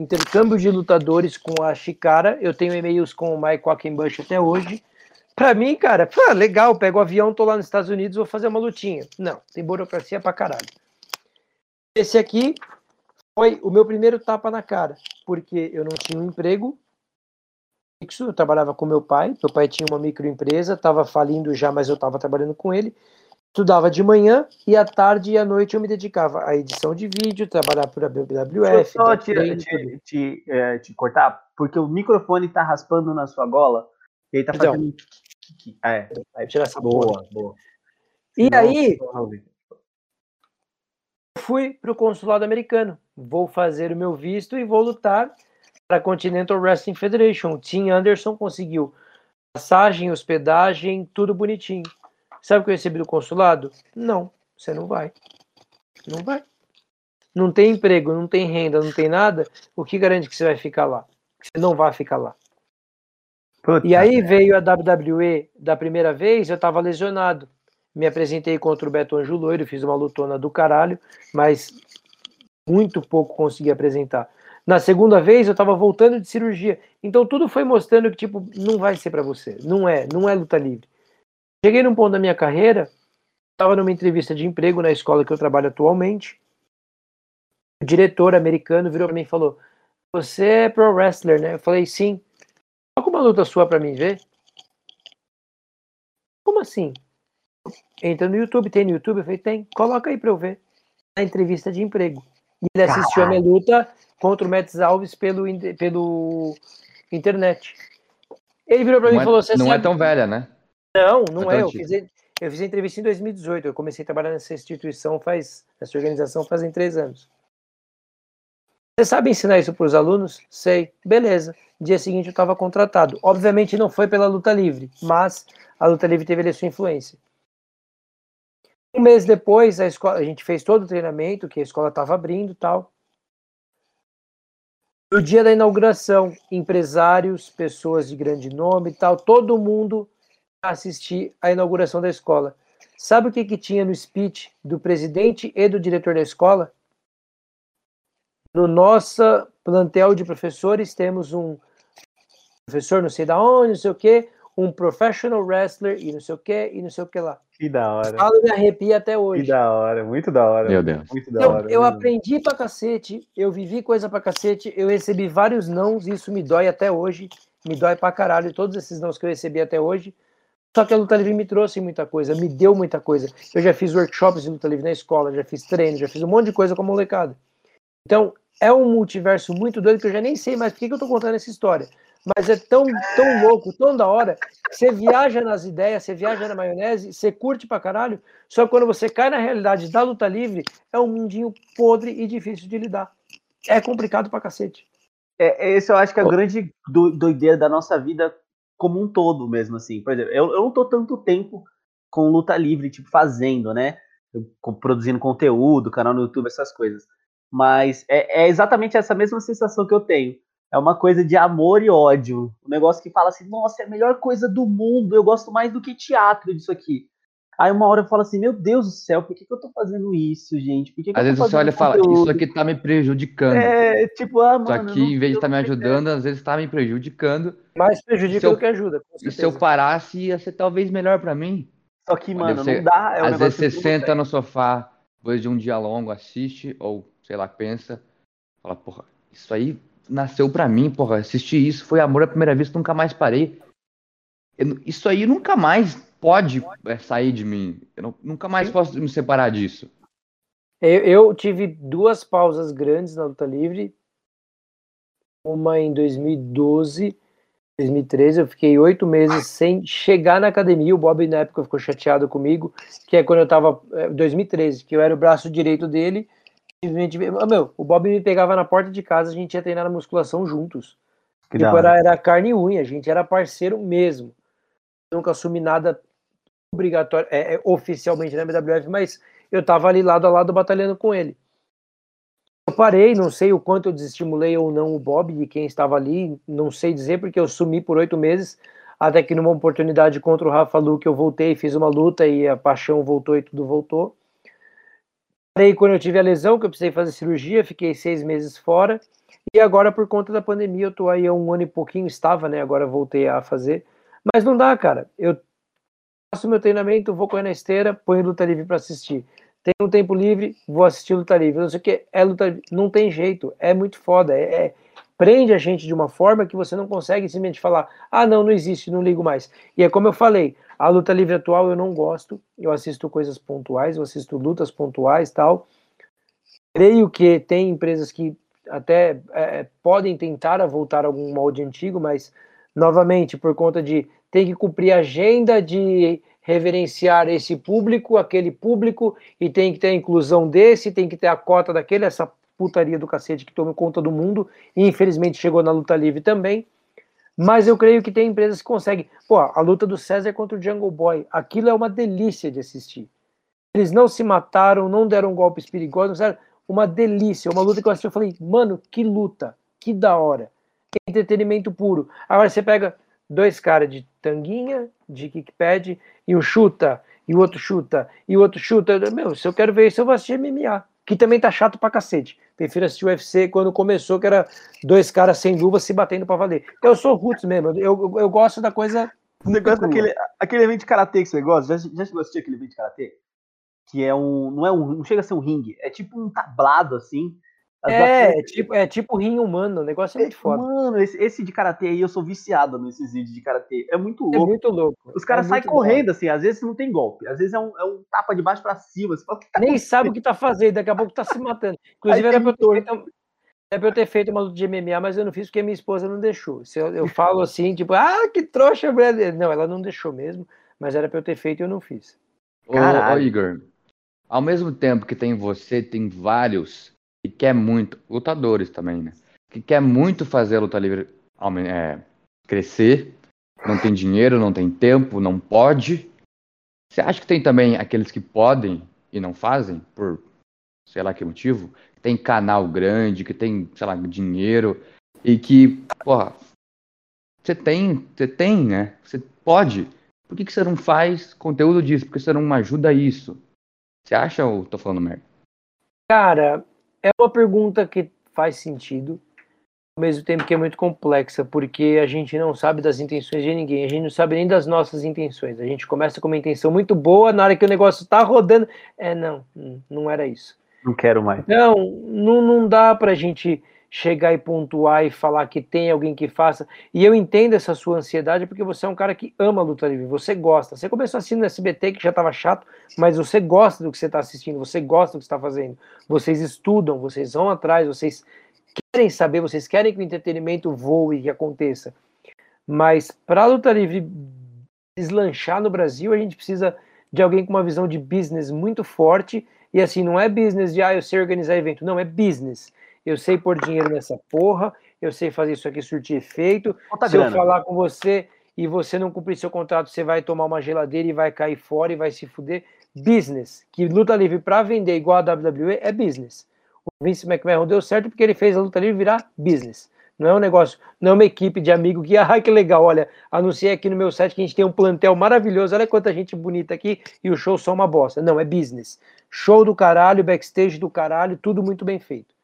intercâmbio de lutadores com a Chikara. Eu tenho e-mails com o Mike Quackenbush até hoje. Pra mim, cara, pô, legal, pego o avião, tô lá nos Estados Unidos, vou fazer uma lutinha. Não, tem burocracia pra caralho. Esse aqui foi o meu primeiro tapa na cara, porque eu não tinha um emprego, fixo, eu trabalhava com meu pai, meu pai tinha uma microempresa, estava falindo já, mas eu estava trabalhando com ele, estudava de manhã e à tarde e à noite eu me dedicava à edição de vídeo, trabalhar para a BWF. Só te, te, te, é, te, cortar, porque o microfone está raspando na sua gola e aí tá então, fazendo... É, aí tirar essa boa, boa. E Senão, aí, fui para o consulado americano, vou fazer o meu visto e vou lutar para a Continental Wrestling Federation. O Tim Anderson conseguiu passagem, hospedagem, tudo bonitinho. Sabe o que eu recebi do consulado? Não, você não vai. Não vai. Não tem emprego, não tem renda, não tem nada. O que garante que você vai ficar lá? Você não vai ficar lá. Puta. E aí veio a WWE da primeira vez, eu estava lesionado. Me apresentei contra o Beto Anjo Loiro, fiz uma lutona do caralho, mas muito pouco consegui apresentar. Na segunda vez eu tava voltando de cirurgia, então tudo foi mostrando que tipo, não vai ser para você, não é, não é luta livre. Cheguei num ponto da minha carreira, estava numa entrevista de emprego na escola que eu trabalho atualmente. O diretor americano virou para mim e falou: "Você é pro wrestler, né?" Eu falei: "Sim." Coloca uma luta sua para mim ver. Como assim? Entra no YouTube, tem no YouTube? Eu falei, tem. Coloca aí pra eu ver. A entrevista de emprego. E ele assistiu a minha luta contra o Metz Alves pelo, pelo internet. Ele virou pra mim e é falou: Você Não é sabe... é tão velha, né? Não, não é. é. Eu fiz, eu fiz a entrevista em 2018. Eu comecei a trabalhar nessa instituição faz. nessa organização fazem três anos. Você sabe ensinar isso para os alunos? Sei. Beleza. Dia seguinte eu estava contratado. Obviamente não foi pela luta livre, mas a luta livre teve a sua influência. Um mês depois, a, escola, a gente fez todo o treinamento, que a escola estava abrindo tal. No dia da inauguração, empresários, pessoas de grande nome e tal, todo mundo assistir à inauguração da escola. Sabe o que, que tinha no speech do presidente e do diretor da escola? No nosso plantel de professores temos um professor não sei da onde, não sei o que, um professional wrestler e não sei o que, e não sei o que lá. Que da hora. Falo me arrepia até hoje. Que da hora, muito da hora. Meu Deus. Muito da eu, hora. Eu aprendi pra cacete, eu vivi coisa pra cacete, eu recebi vários nãos, e isso me dói até hoje. Me dói pra caralho todos esses nãos que eu recebi até hoje. Só que a luta livre me trouxe muita coisa, me deu muita coisa. Eu já fiz workshops de luta livre na escola, já fiz treino, já fiz um monte de coisa com a molecada. Então, é um multiverso muito doido que eu já nem sei mais por que, que eu tô contando essa história mas é tão, tão louco, tão da hora, você viaja nas ideias, você viaja na maionese, você curte pra caralho, só que quando você cai na realidade da luta livre, é um mundinho podre e difícil de lidar. É complicado pra cacete. É, esse eu acho que é a grande doideira da nossa vida como um todo mesmo, assim. Por exemplo, eu, eu não tô tanto tempo com luta livre, tipo, fazendo, né? produzindo conteúdo, canal no YouTube, essas coisas. Mas é, é exatamente essa mesma sensação que eu tenho é uma coisa de amor e ódio. Um negócio que fala assim, nossa, é a melhor coisa do mundo, eu gosto mais do que teatro disso aqui. Aí uma hora eu falo assim, meu Deus do céu, por que, que eu tô fazendo isso, gente? Por que que às vezes você olha e fala, isso aqui tá me prejudicando. É, tipo, ah, mano. Isso aqui, em vez de estar tá me ajudando, às vezes tá me prejudicando. Mais prejudica do que ajuda. E se eu parasse, ia ser talvez melhor para mim. Só que, mano, você, não dá. É um às vezes você senta no sofá, depois de um dia longo, assiste, ou sei lá, pensa, fala, porra, isso aí nasceu para mim, porra. Assistir isso foi amor à primeira vista, nunca mais parei. Eu, isso aí nunca mais pode é, sair de mim. Eu não, nunca mais posso me separar disso. Eu, eu, tive duas pausas grandes na luta livre. Uma em 2012, 2013. Eu fiquei oito meses sem chegar na academia. O Bob, na época, ficou chateado comigo, que é quando eu tava. 2013, é, que eu era o braço direito dele simplesmente. Meu, o Bob me pegava na porta de casa, a gente ia treinar na musculação juntos. Que tipo, era, era carne e unha, a gente era parceiro mesmo. nunca assumi nada obrigatório, é, é, oficialmente na MWF, mas eu tava ali lado a lado batalhando com ele. Eu parei, não sei o quanto eu desestimulei ou não o Bob e quem estava ali, não sei dizer, porque eu sumi por oito meses, até que numa oportunidade contra o Rafa Luke eu voltei, fiz uma luta e a paixão voltou e tudo voltou. Parei quando eu tive a lesão, que eu precisei fazer cirurgia, fiquei seis meses fora. E agora, por conta da pandemia, eu tô aí há um ano e pouquinho, estava, né? Agora voltei a fazer. Mas não dá, cara. Eu faço meu treinamento, vou correr na esteira, ponho luta livre para assistir. Tenho um tempo livre, vou assistir luta livre. Não sei o que, é luta livre. Não tem jeito, é muito foda. É, é, prende a gente de uma forma que você não consegue simplesmente falar, ah, não, não existe, não ligo mais. E é como eu falei, a luta livre atual eu não gosto, eu assisto coisas pontuais, eu assisto lutas pontuais tal. Creio que tem empresas que até é, podem tentar voltar a algum molde antigo, mas novamente por conta de ter que cumprir a agenda de reverenciar esse público, aquele público, e tem que ter a inclusão desse, tem que ter a cota daquele, essa putaria do cacete que toma conta do mundo, e infelizmente chegou na luta livre também. Mas eu creio que tem empresas que conseguem. Pô, a luta do César contra o Jungle Boy, aquilo é uma delícia de assistir. Eles não se mataram, não deram golpes perigosos, não uma delícia, uma luta que eu assisti, eu falei, mano, que luta, que da hora. Que entretenimento puro. Agora você pega dois caras de tanguinha, de kickpad, e um chuta, e o outro chuta, e o outro chuta. Meu, se eu quero ver isso, eu vou assistir MMA, que também tá chato pra cacete. Prefiro assistir o UFC quando começou, que era dois caras sem luva se batendo pra valer. Eu sou roots mesmo, eu, eu, eu gosto da coisa. O negócio daquele aquele evento de karatê que você gosta, já, já chegou a assistir aquele evento de karatê? Que é um. Não, é um, não chega a ser um ringue, é tipo um tablado assim. É, é, tipo, é tipo rim humano, o negócio é muito foda. Mano, esse, esse de karatê aí, eu sou viciado nesses vídeos de karatê. É muito é louco. É muito louco. Os caras é saem correndo, assim, às vezes não tem golpe, às vezes é um, é um tapa de baixo pra cima. Fala, tá Nem sabe o que tá fazendo, daqui a pouco tá se matando. Inclusive, era pra, eu ter feito, era pra eu ter feito uma luta de MMA, mas eu não fiz porque minha esposa não deixou. Se eu, eu falo assim, tipo, ah, que trouxa, brasileira. Não, ela não deixou mesmo, mas era pra eu ter feito e eu não fiz. Ô, ô Igor, ao mesmo tempo que tem você, tem vários que quer muito, lutadores também, né? Que quer muito fazer a luta livre é, crescer, não tem dinheiro, não tem tempo, não pode. Você acha que tem também aqueles que podem e não fazem, por sei lá que motivo? Tem canal grande, que tem, sei lá, dinheiro, e que, porra, você tem, você tem, né? Você pode. Por que, que você não faz conteúdo disso? Por que você não ajuda isso? Você acha ou tô falando merda? Cara, é uma pergunta que faz sentido, ao mesmo tempo que é muito complexa, porque a gente não sabe das intenções de ninguém, a gente não sabe nem das nossas intenções. A gente começa com uma intenção muito boa, na hora que o negócio tá rodando, é não, não era isso. Não quero mais. Não, não, não dá pra gente chegar e pontuar e falar que tem alguém que faça. E eu entendo essa sua ansiedade porque você é um cara que ama luta livre, você gosta. Você começou assistindo SBT que já estava chato, mas você gosta do que você está assistindo, você gosta do que está fazendo. Vocês estudam, vocês vão atrás, vocês querem saber, vocês querem que o entretenimento voe e aconteça. Mas para luta livre deslanchar no Brasil, a gente precisa de alguém com uma visão de business muito forte. E assim, não é business de ah, eu sei organizar evento, não, é business eu sei pôr dinheiro nessa porra, eu sei fazer isso aqui surtir efeito. Conta Se grana. eu falar com você e você não cumprir seu contrato, você vai tomar uma geladeira e vai cair fora e vai se fuder. Business, que luta livre para vender igual a WWE é business. O Vince McMahon deu certo porque ele fez a luta livre virar business. Não é um negócio, não é uma equipe de amigo que, ah, que legal, olha, anunciei aqui no meu site que a gente tem um plantel maravilhoso, olha quanta gente bonita aqui e o show só uma bosta. Não, é business. Show do caralho, backstage do caralho, tudo muito bem feito.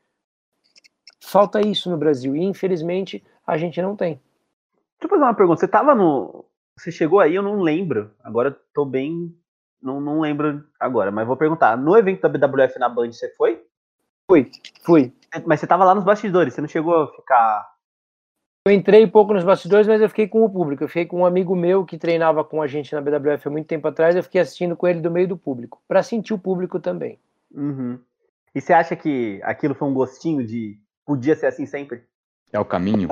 Falta isso no Brasil e infelizmente a gente não tem. Deixa eu fazer uma pergunta. Você tava no. Você chegou aí, eu não lembro. Agora tô bem. Não, não lembro agora, mas vou perguntar. No evento da BWF na Band, você foi? Fui, fui. Mas você tava lá nos bastidores, você não chegou a ficar. Eu entrei pouco nos bastidores, mas eu fiquei com o público. Eu fiquei com um amigo meu que treinava com a gente na BWF há muito tempo atrás. Eu fiquei assistindo com ele do meio do público, para sentir o público também. Uhum. E você acha que aquilo foi um gostinho de podia ser assim sempre? É o caminho?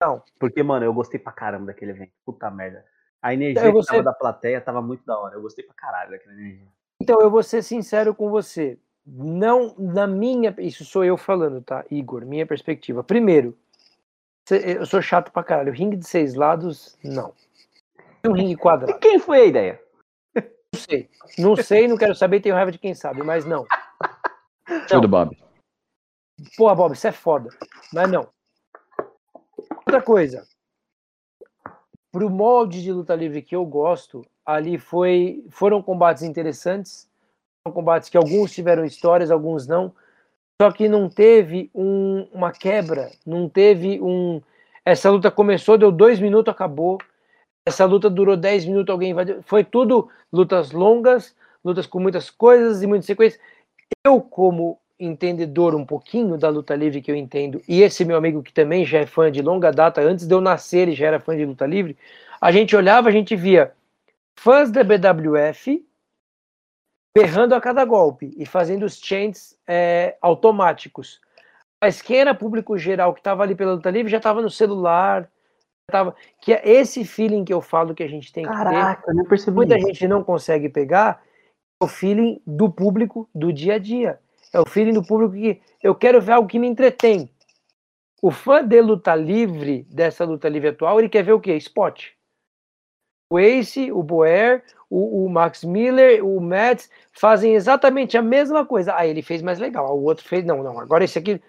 Não. Porque, mano, eu gostei pra caramba daquele evento. Puta merda. A energia então, que tava da plateia tava muito da hora. Eu gostei pra caralho daquela energia. Então, eu vou ser sincero com você. Não, na minha. Isso sou eu falando, tá, Igor? Minha perspectiva. Primeiro, eu sou chato pra caralho. Ringue de seis lados, não. Um ringue quadrado. E quem foi a ideia? Não sei. Não sei, não quero saber, tenho raiva de quem sabe, mas não. Show do Bob. Pô, Bob, isso é foda. Mas não. Outra coisa. Pro molde de luta livre que eu gosto, ali foi, foram combates interessantes. Foram combates que alguns tiveram histórias, alguns não. Só que não teve um, uma quebra, não teve um. Essa luta começou, deu dois minutos, acabou. Essa luta durou dez minutos, alguém invadiu. Foi tudo lutas longas, lutas com muitas coisas e muitas sequências. Eu, como entendedor um pouquinho da luta livre que eu entendo, e esse meu amigo que também já é fã de longa data, antes de eu nascer ele já era fã de luta livre, a gente olhava, a gente via fãs da BWF berrando a cada golpe e fazendo os chants é, automáticos. Mas quem era público geral que estava ali pela luta livre já estava no celular, tava, que é esse feeling que eu falo que a gente tem Caraca, que ter. Não percebi muita isso. gente não consegue pegar é o feeling do público do dia a dia. É o feeling do público que eu quero ver algo que me entretém. O fã de luta livre, dessa luta livre atual, ele quer ver o quê? Spot. O Ace, o Boer, o, o Max Miller, o Mads fazem exatamente a mesma coisa. Ah, ele fez mais legal. O outro fez. Não, não. Agora esse aqui.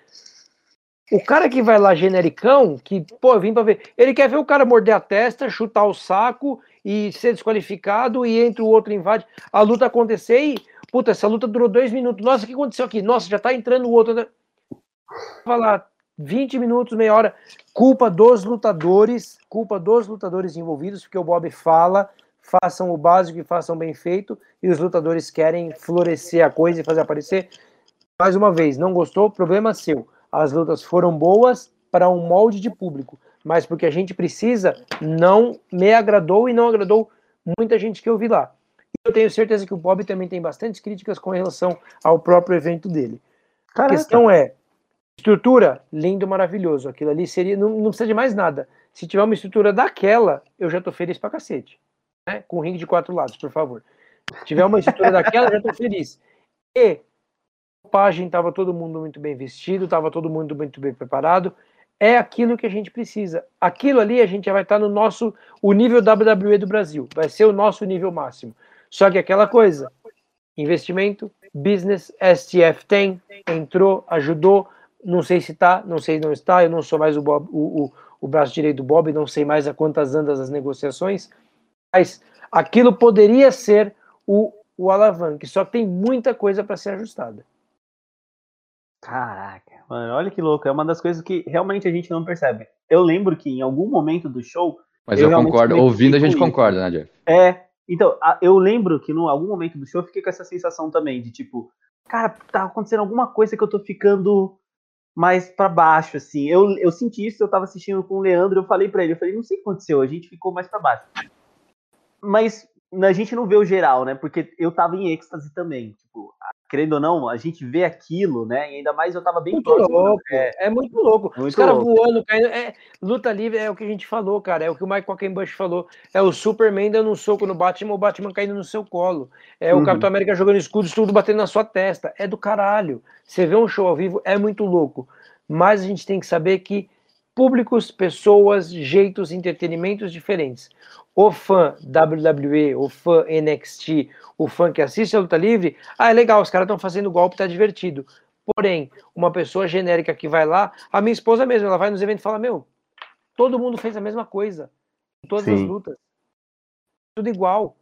O cara que vai lá genericão, que, pô, eu vim pra ver. Ele quer ver o cara morder a testa, chutar o saco e ser desqualificado e entra o outro invade. A luta acontecer e, puta, essa luta durou dois minutos. Nossa, o que aconteceu aqui? Nossa, já tá entrando o outro. Falar 20 minutos, meia hora. Culpa dos lutadores, culpa dos lutadores envolvidos, porque o Bob fala, façam o básico e façam bem feito, e os lutadores querem florescer a coisa e fazer aparecer. Mais uma vez, não gostou? Problema seu. As lutas foram boas para um molde de público mas porque a gente precisa, não me agradou e não agradou muita gente que eu vi lá. Eu tenho certeza que o Bob também tem bastantes críticas com relação ao próprio evento dele. Caraca. A questão é, estrutura, lindo, maravilhoso. Aquilo ali seria, não, não precisa de mais nada. Se tiver uma estrutura daquela, eu já tô feliz pra cacete. Né? Com ringue de quatro lados, por favor. Se tiver uma estrutura daquela, eu já tô feliz. E a página tava todo mundo muito bem vestido, tava todo mundo muito bem preparado é aquilo que a gente precisa. Aquilo ali a gente já vai estar no nosso o nível WWE do Brasil, vai ser o nosso nível máximo. Só que aquela coisa, investimento, business, STF tem, entrou, ajudou, não sei se está, não sei se não está, eu não sou mais o, Bob, o, o, o braço direito do Bob, não sei mais a quantas andas as negociações, mas aquilo poderia ser o, o alavanque, só tem muita coisa para ser ajustada. Caraca, mano, olha que louco. É uma das coisas que realmente a gente não percebe. Eu lembro que em algum momento do show. Mas eu, eu concordo, ouvindo a gente concorda, né, Jeff? É. Então, eu lembro que em algum momento do show eu fiquei com essa sensação também de tipo, cara, tá acontecendo alguma coisa que eu tô ficando mais para baixo, assim. Eu, eu senti isso, eu tava assistindo com o Leandro, eu falei para ele, eu falei, não sei o que aconteceu, a gente ficou mais para baixo. Mas a gente não vê o geral, né? Porque eu tava em êxtase também. Tipo, querendo ou não, a gente vê aquilo, né? E ainda mais eu tava bem muito próximo, louco. É, é, muito louco. Muito Os caras voando, caindo. É, luta livre é o que a gente falou, cara. É o que o Michael Bush falou. É o Superman dando um soco no Batman, o Batman caindo no seu colo. É uhum. o Capitão América jogando escudos, tudo batendo na sua testa. É do caralho. Você vê um show ao vivo, é muito louco. Mas a gente tem que saber que públicos, pessoas, jeitos, entretenimentos diferentes o fã WWE, o fã NXT, o fã que assiste a luta livre, ah, é legal, os caras estão fazendo golpe, tá divertido. Porém, uma pessoa genérica que vai lá, a minha esposa mesmo, ela vai nos eventos e fala: Meu, todo mundo fez a mesma coisa em todas Sim. as lutas. Tudo igual.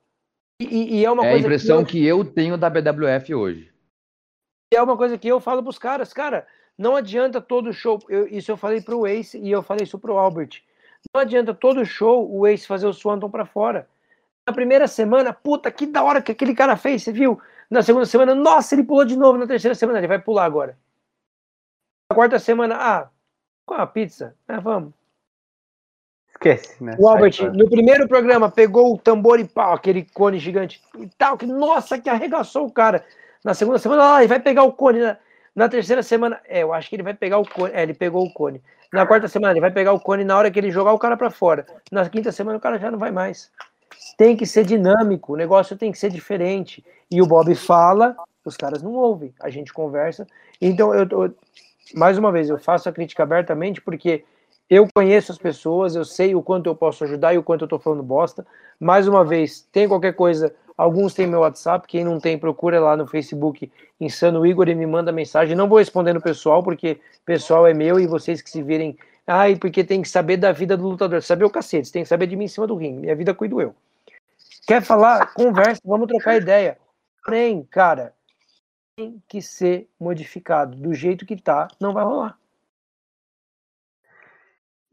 E, e é uma é coisa. a impressão que eu... que eu tenho da BWF hoje. E é uma coisa que eu falo pros caras, cara, não adianta todo show. Eu, isso eu falei pro Ace e eu falei isso pro Albert. Não adianta todo show o Ace fazer o Swanton para fora. Na primeira semana, puta, que da hora que aquele cara fez, você viu? Na segunda semana, nossa, ele pulou de novo. Na terceira semana, ele vai pular agora. Na quarta semana, ah, com a pizza? Ah, vamos. Esquece, né? O Albert, Sai, no primeiro programa, pegou o tambor e pau, aquele cone gigante e tal, que nossa, que arregaçou o cara. Na segunda semana, ah, ele vai pegar o cone. Na, na terceira semana, é, eu acho que ele vai pegar o cone. É, ele pegou o cone. Na quarta semana ele vai pegar o cone na hora que ele jogar o cara para fora. Na quinta semana o cara já não vai mais. Tem que ser dinâmico, o negócio tem que ser diferente. E o Bob fala, os caras não ouvem, a gente conversa. Então eu, eu mais uma vez eu faço a crítica abertamente porque eu conheço as pessoas, eu sei o quanto eu posso ajudar e o quanto eu tô falando bosta. Mais uma vez, tem qualquer coisa, Alguns têm meu WhatsApp, quem não tem, procura lá no Facebook Insano Igor e me manda mensagem. Não vou responder no pessoal, porque pessoal é meu e vocês que se virem. Ai, porque tem que saber da vida do lutador. Saber o cacete, tem que saber de mim em cima do ringue. Minha vida cuido eu. Quer falar? Conversa, vamos trocar ideia. Porém, cara, tem que ser modificado. Do jeito que tá, não vai rolar.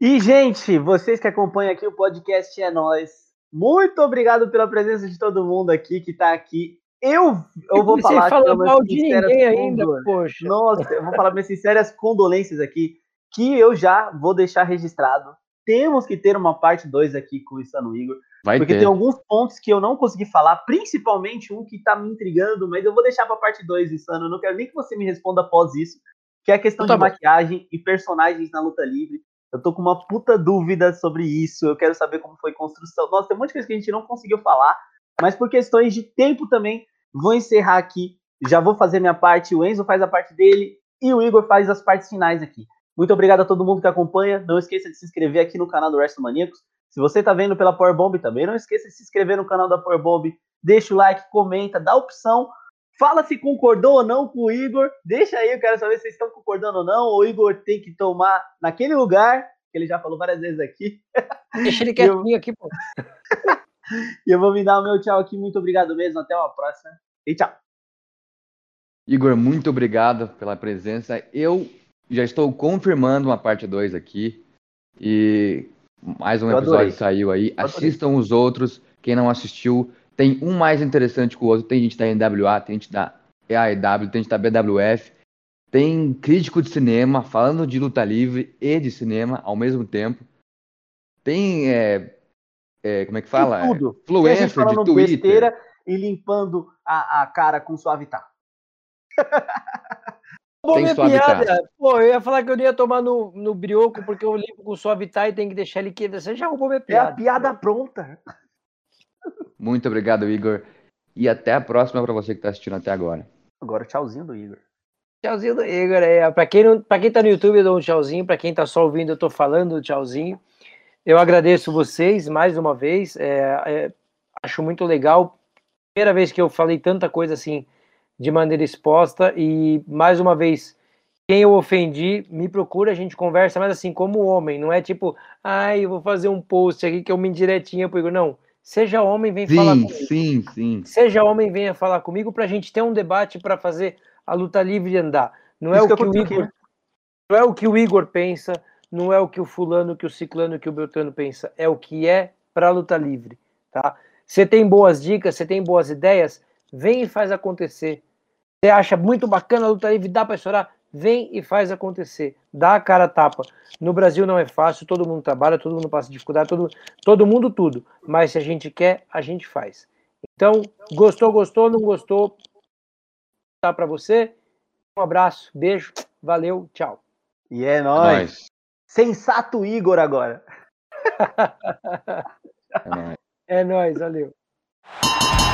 E, gente, vocês que acompanham aqui o podcast é nós. Muito obrigado pela presença de todo mundo aqui que está aqui. Eu, eu vou falar. Você fala mal de ninguém ainda, poxa. Nossa, eu vou falar minhas sinceras condolências aqui, que eu já vou deixar registrado. Temos que ter uma parte 2 aqui com o Insano Igor. Vai porque ter. tem alguns pontos que eu não consegui falar, principalmente um que está me intrigando, mas eu vou deixar para parte 2, Insano. Eu não quero nem que você me responda após isso, que é a questão então tá de bom. maquiagem e personagens na luta livre. Eu tô com uma puta dúvida sobre isso. Eu quero saber como foi a construção. Nossa, tem um monte de coisa que a gente não conseguiu falar, mas por questões de tempo também, vou encerrar aqui. Já vou fazer minha parte, o Enzo faz a parte dele e o Igor faz as partes finais aqui. Muito obrigado a todo mundo que acompanha. Não esqueça de se inscrever aqui no canal do Resto Maníacos. Se você tá vendo pela Powerbomb também, não esqueça de se inscrever no canal da Powerbomb. Deixa o like, comenta, dá opção Fala se concordou ou não com o Igor. Deixa aí, eu quero saber se vocês estão concordando ou não. O Igor tem que tomar naquele lugar, que ele já falou várias vezes aqui. Deixa ele quietinho aqui, pô. E eu vou me dar o meu tchau aqui. Muito obrigado mesmo. Até uma próxima. E tchau. Igor, muito obrigado pela presença. Eu já estou confirmando uma parte 2 aqui. E mais um eu episódio adorei. saiu aí. Assistam os outros. Quem não assistiu, tem um mais interessante que o outro. Tem gente da NWA, tem gente da EAEW, tem gente da BWF. Tem crítico de cinema falando de luta livre e de cinema ao mesmo tempo. Tem é, é, como é que fala? Tem tudo. Influencer de Twitter. besteira e limpando a, a cara com suavitar. Pô, minha piada. Pô, eu ia falar que eu não ia tomar no, no brioco porque eu limpo com suavitar e tem que deixar ele quente. Você já roubou minha piada. É a piada pronta. Muito obrigado, Igor. E até a próxima para você que está assistindo até agora. Agora, tchauzinho do Igor. Tchauzinho do Igor. É, para quem, não, quem tá no YouTube, eu dou um tchauzinho. Para quem tá só ouvindo, eu tô falando tchauzinho. Eu agradeço vocês mais uma vez. É, é, acho muito legal. Primeira vez que eu falei tanta coisa assim de maneira exposta e mais uma vez quem eu ofendi, me procura, a gente conversa, mas assim, como homem, não é tipo, ai, eu vou fazer um post aqui que é uma indiretinha pro Igor. Não, seja homem, vem sim, falar comigo. Sim, sim, Seja homem, venha falar comigo pra gente ter um debate para fazer a luta livre andar. Não é, o que, que o Igor, aqui, né? não é o que o Igor pensa, não é o que o fulano, que o ciclano, que o beltrano pensa, é o que é para a luta livre, tá? Você tem boas dicas, você tem boas ideias, vem e faz acontecer. Você acha muito bacana a luta livre, dá para estourar? Vem e faz acontecer. Dá a cara a tapa. No Brasil não é fácil, todo mundo trabalha, todo mundo passa dificuldade, todo, todo mundo tudo. Mas se a gente quer, a gente faz. Então, gostou, gostou, não gostou, tá para você. Um abraço, beijo, valeu, tchau. E é nóis. Sensato Igor agora. é nóis, valeu.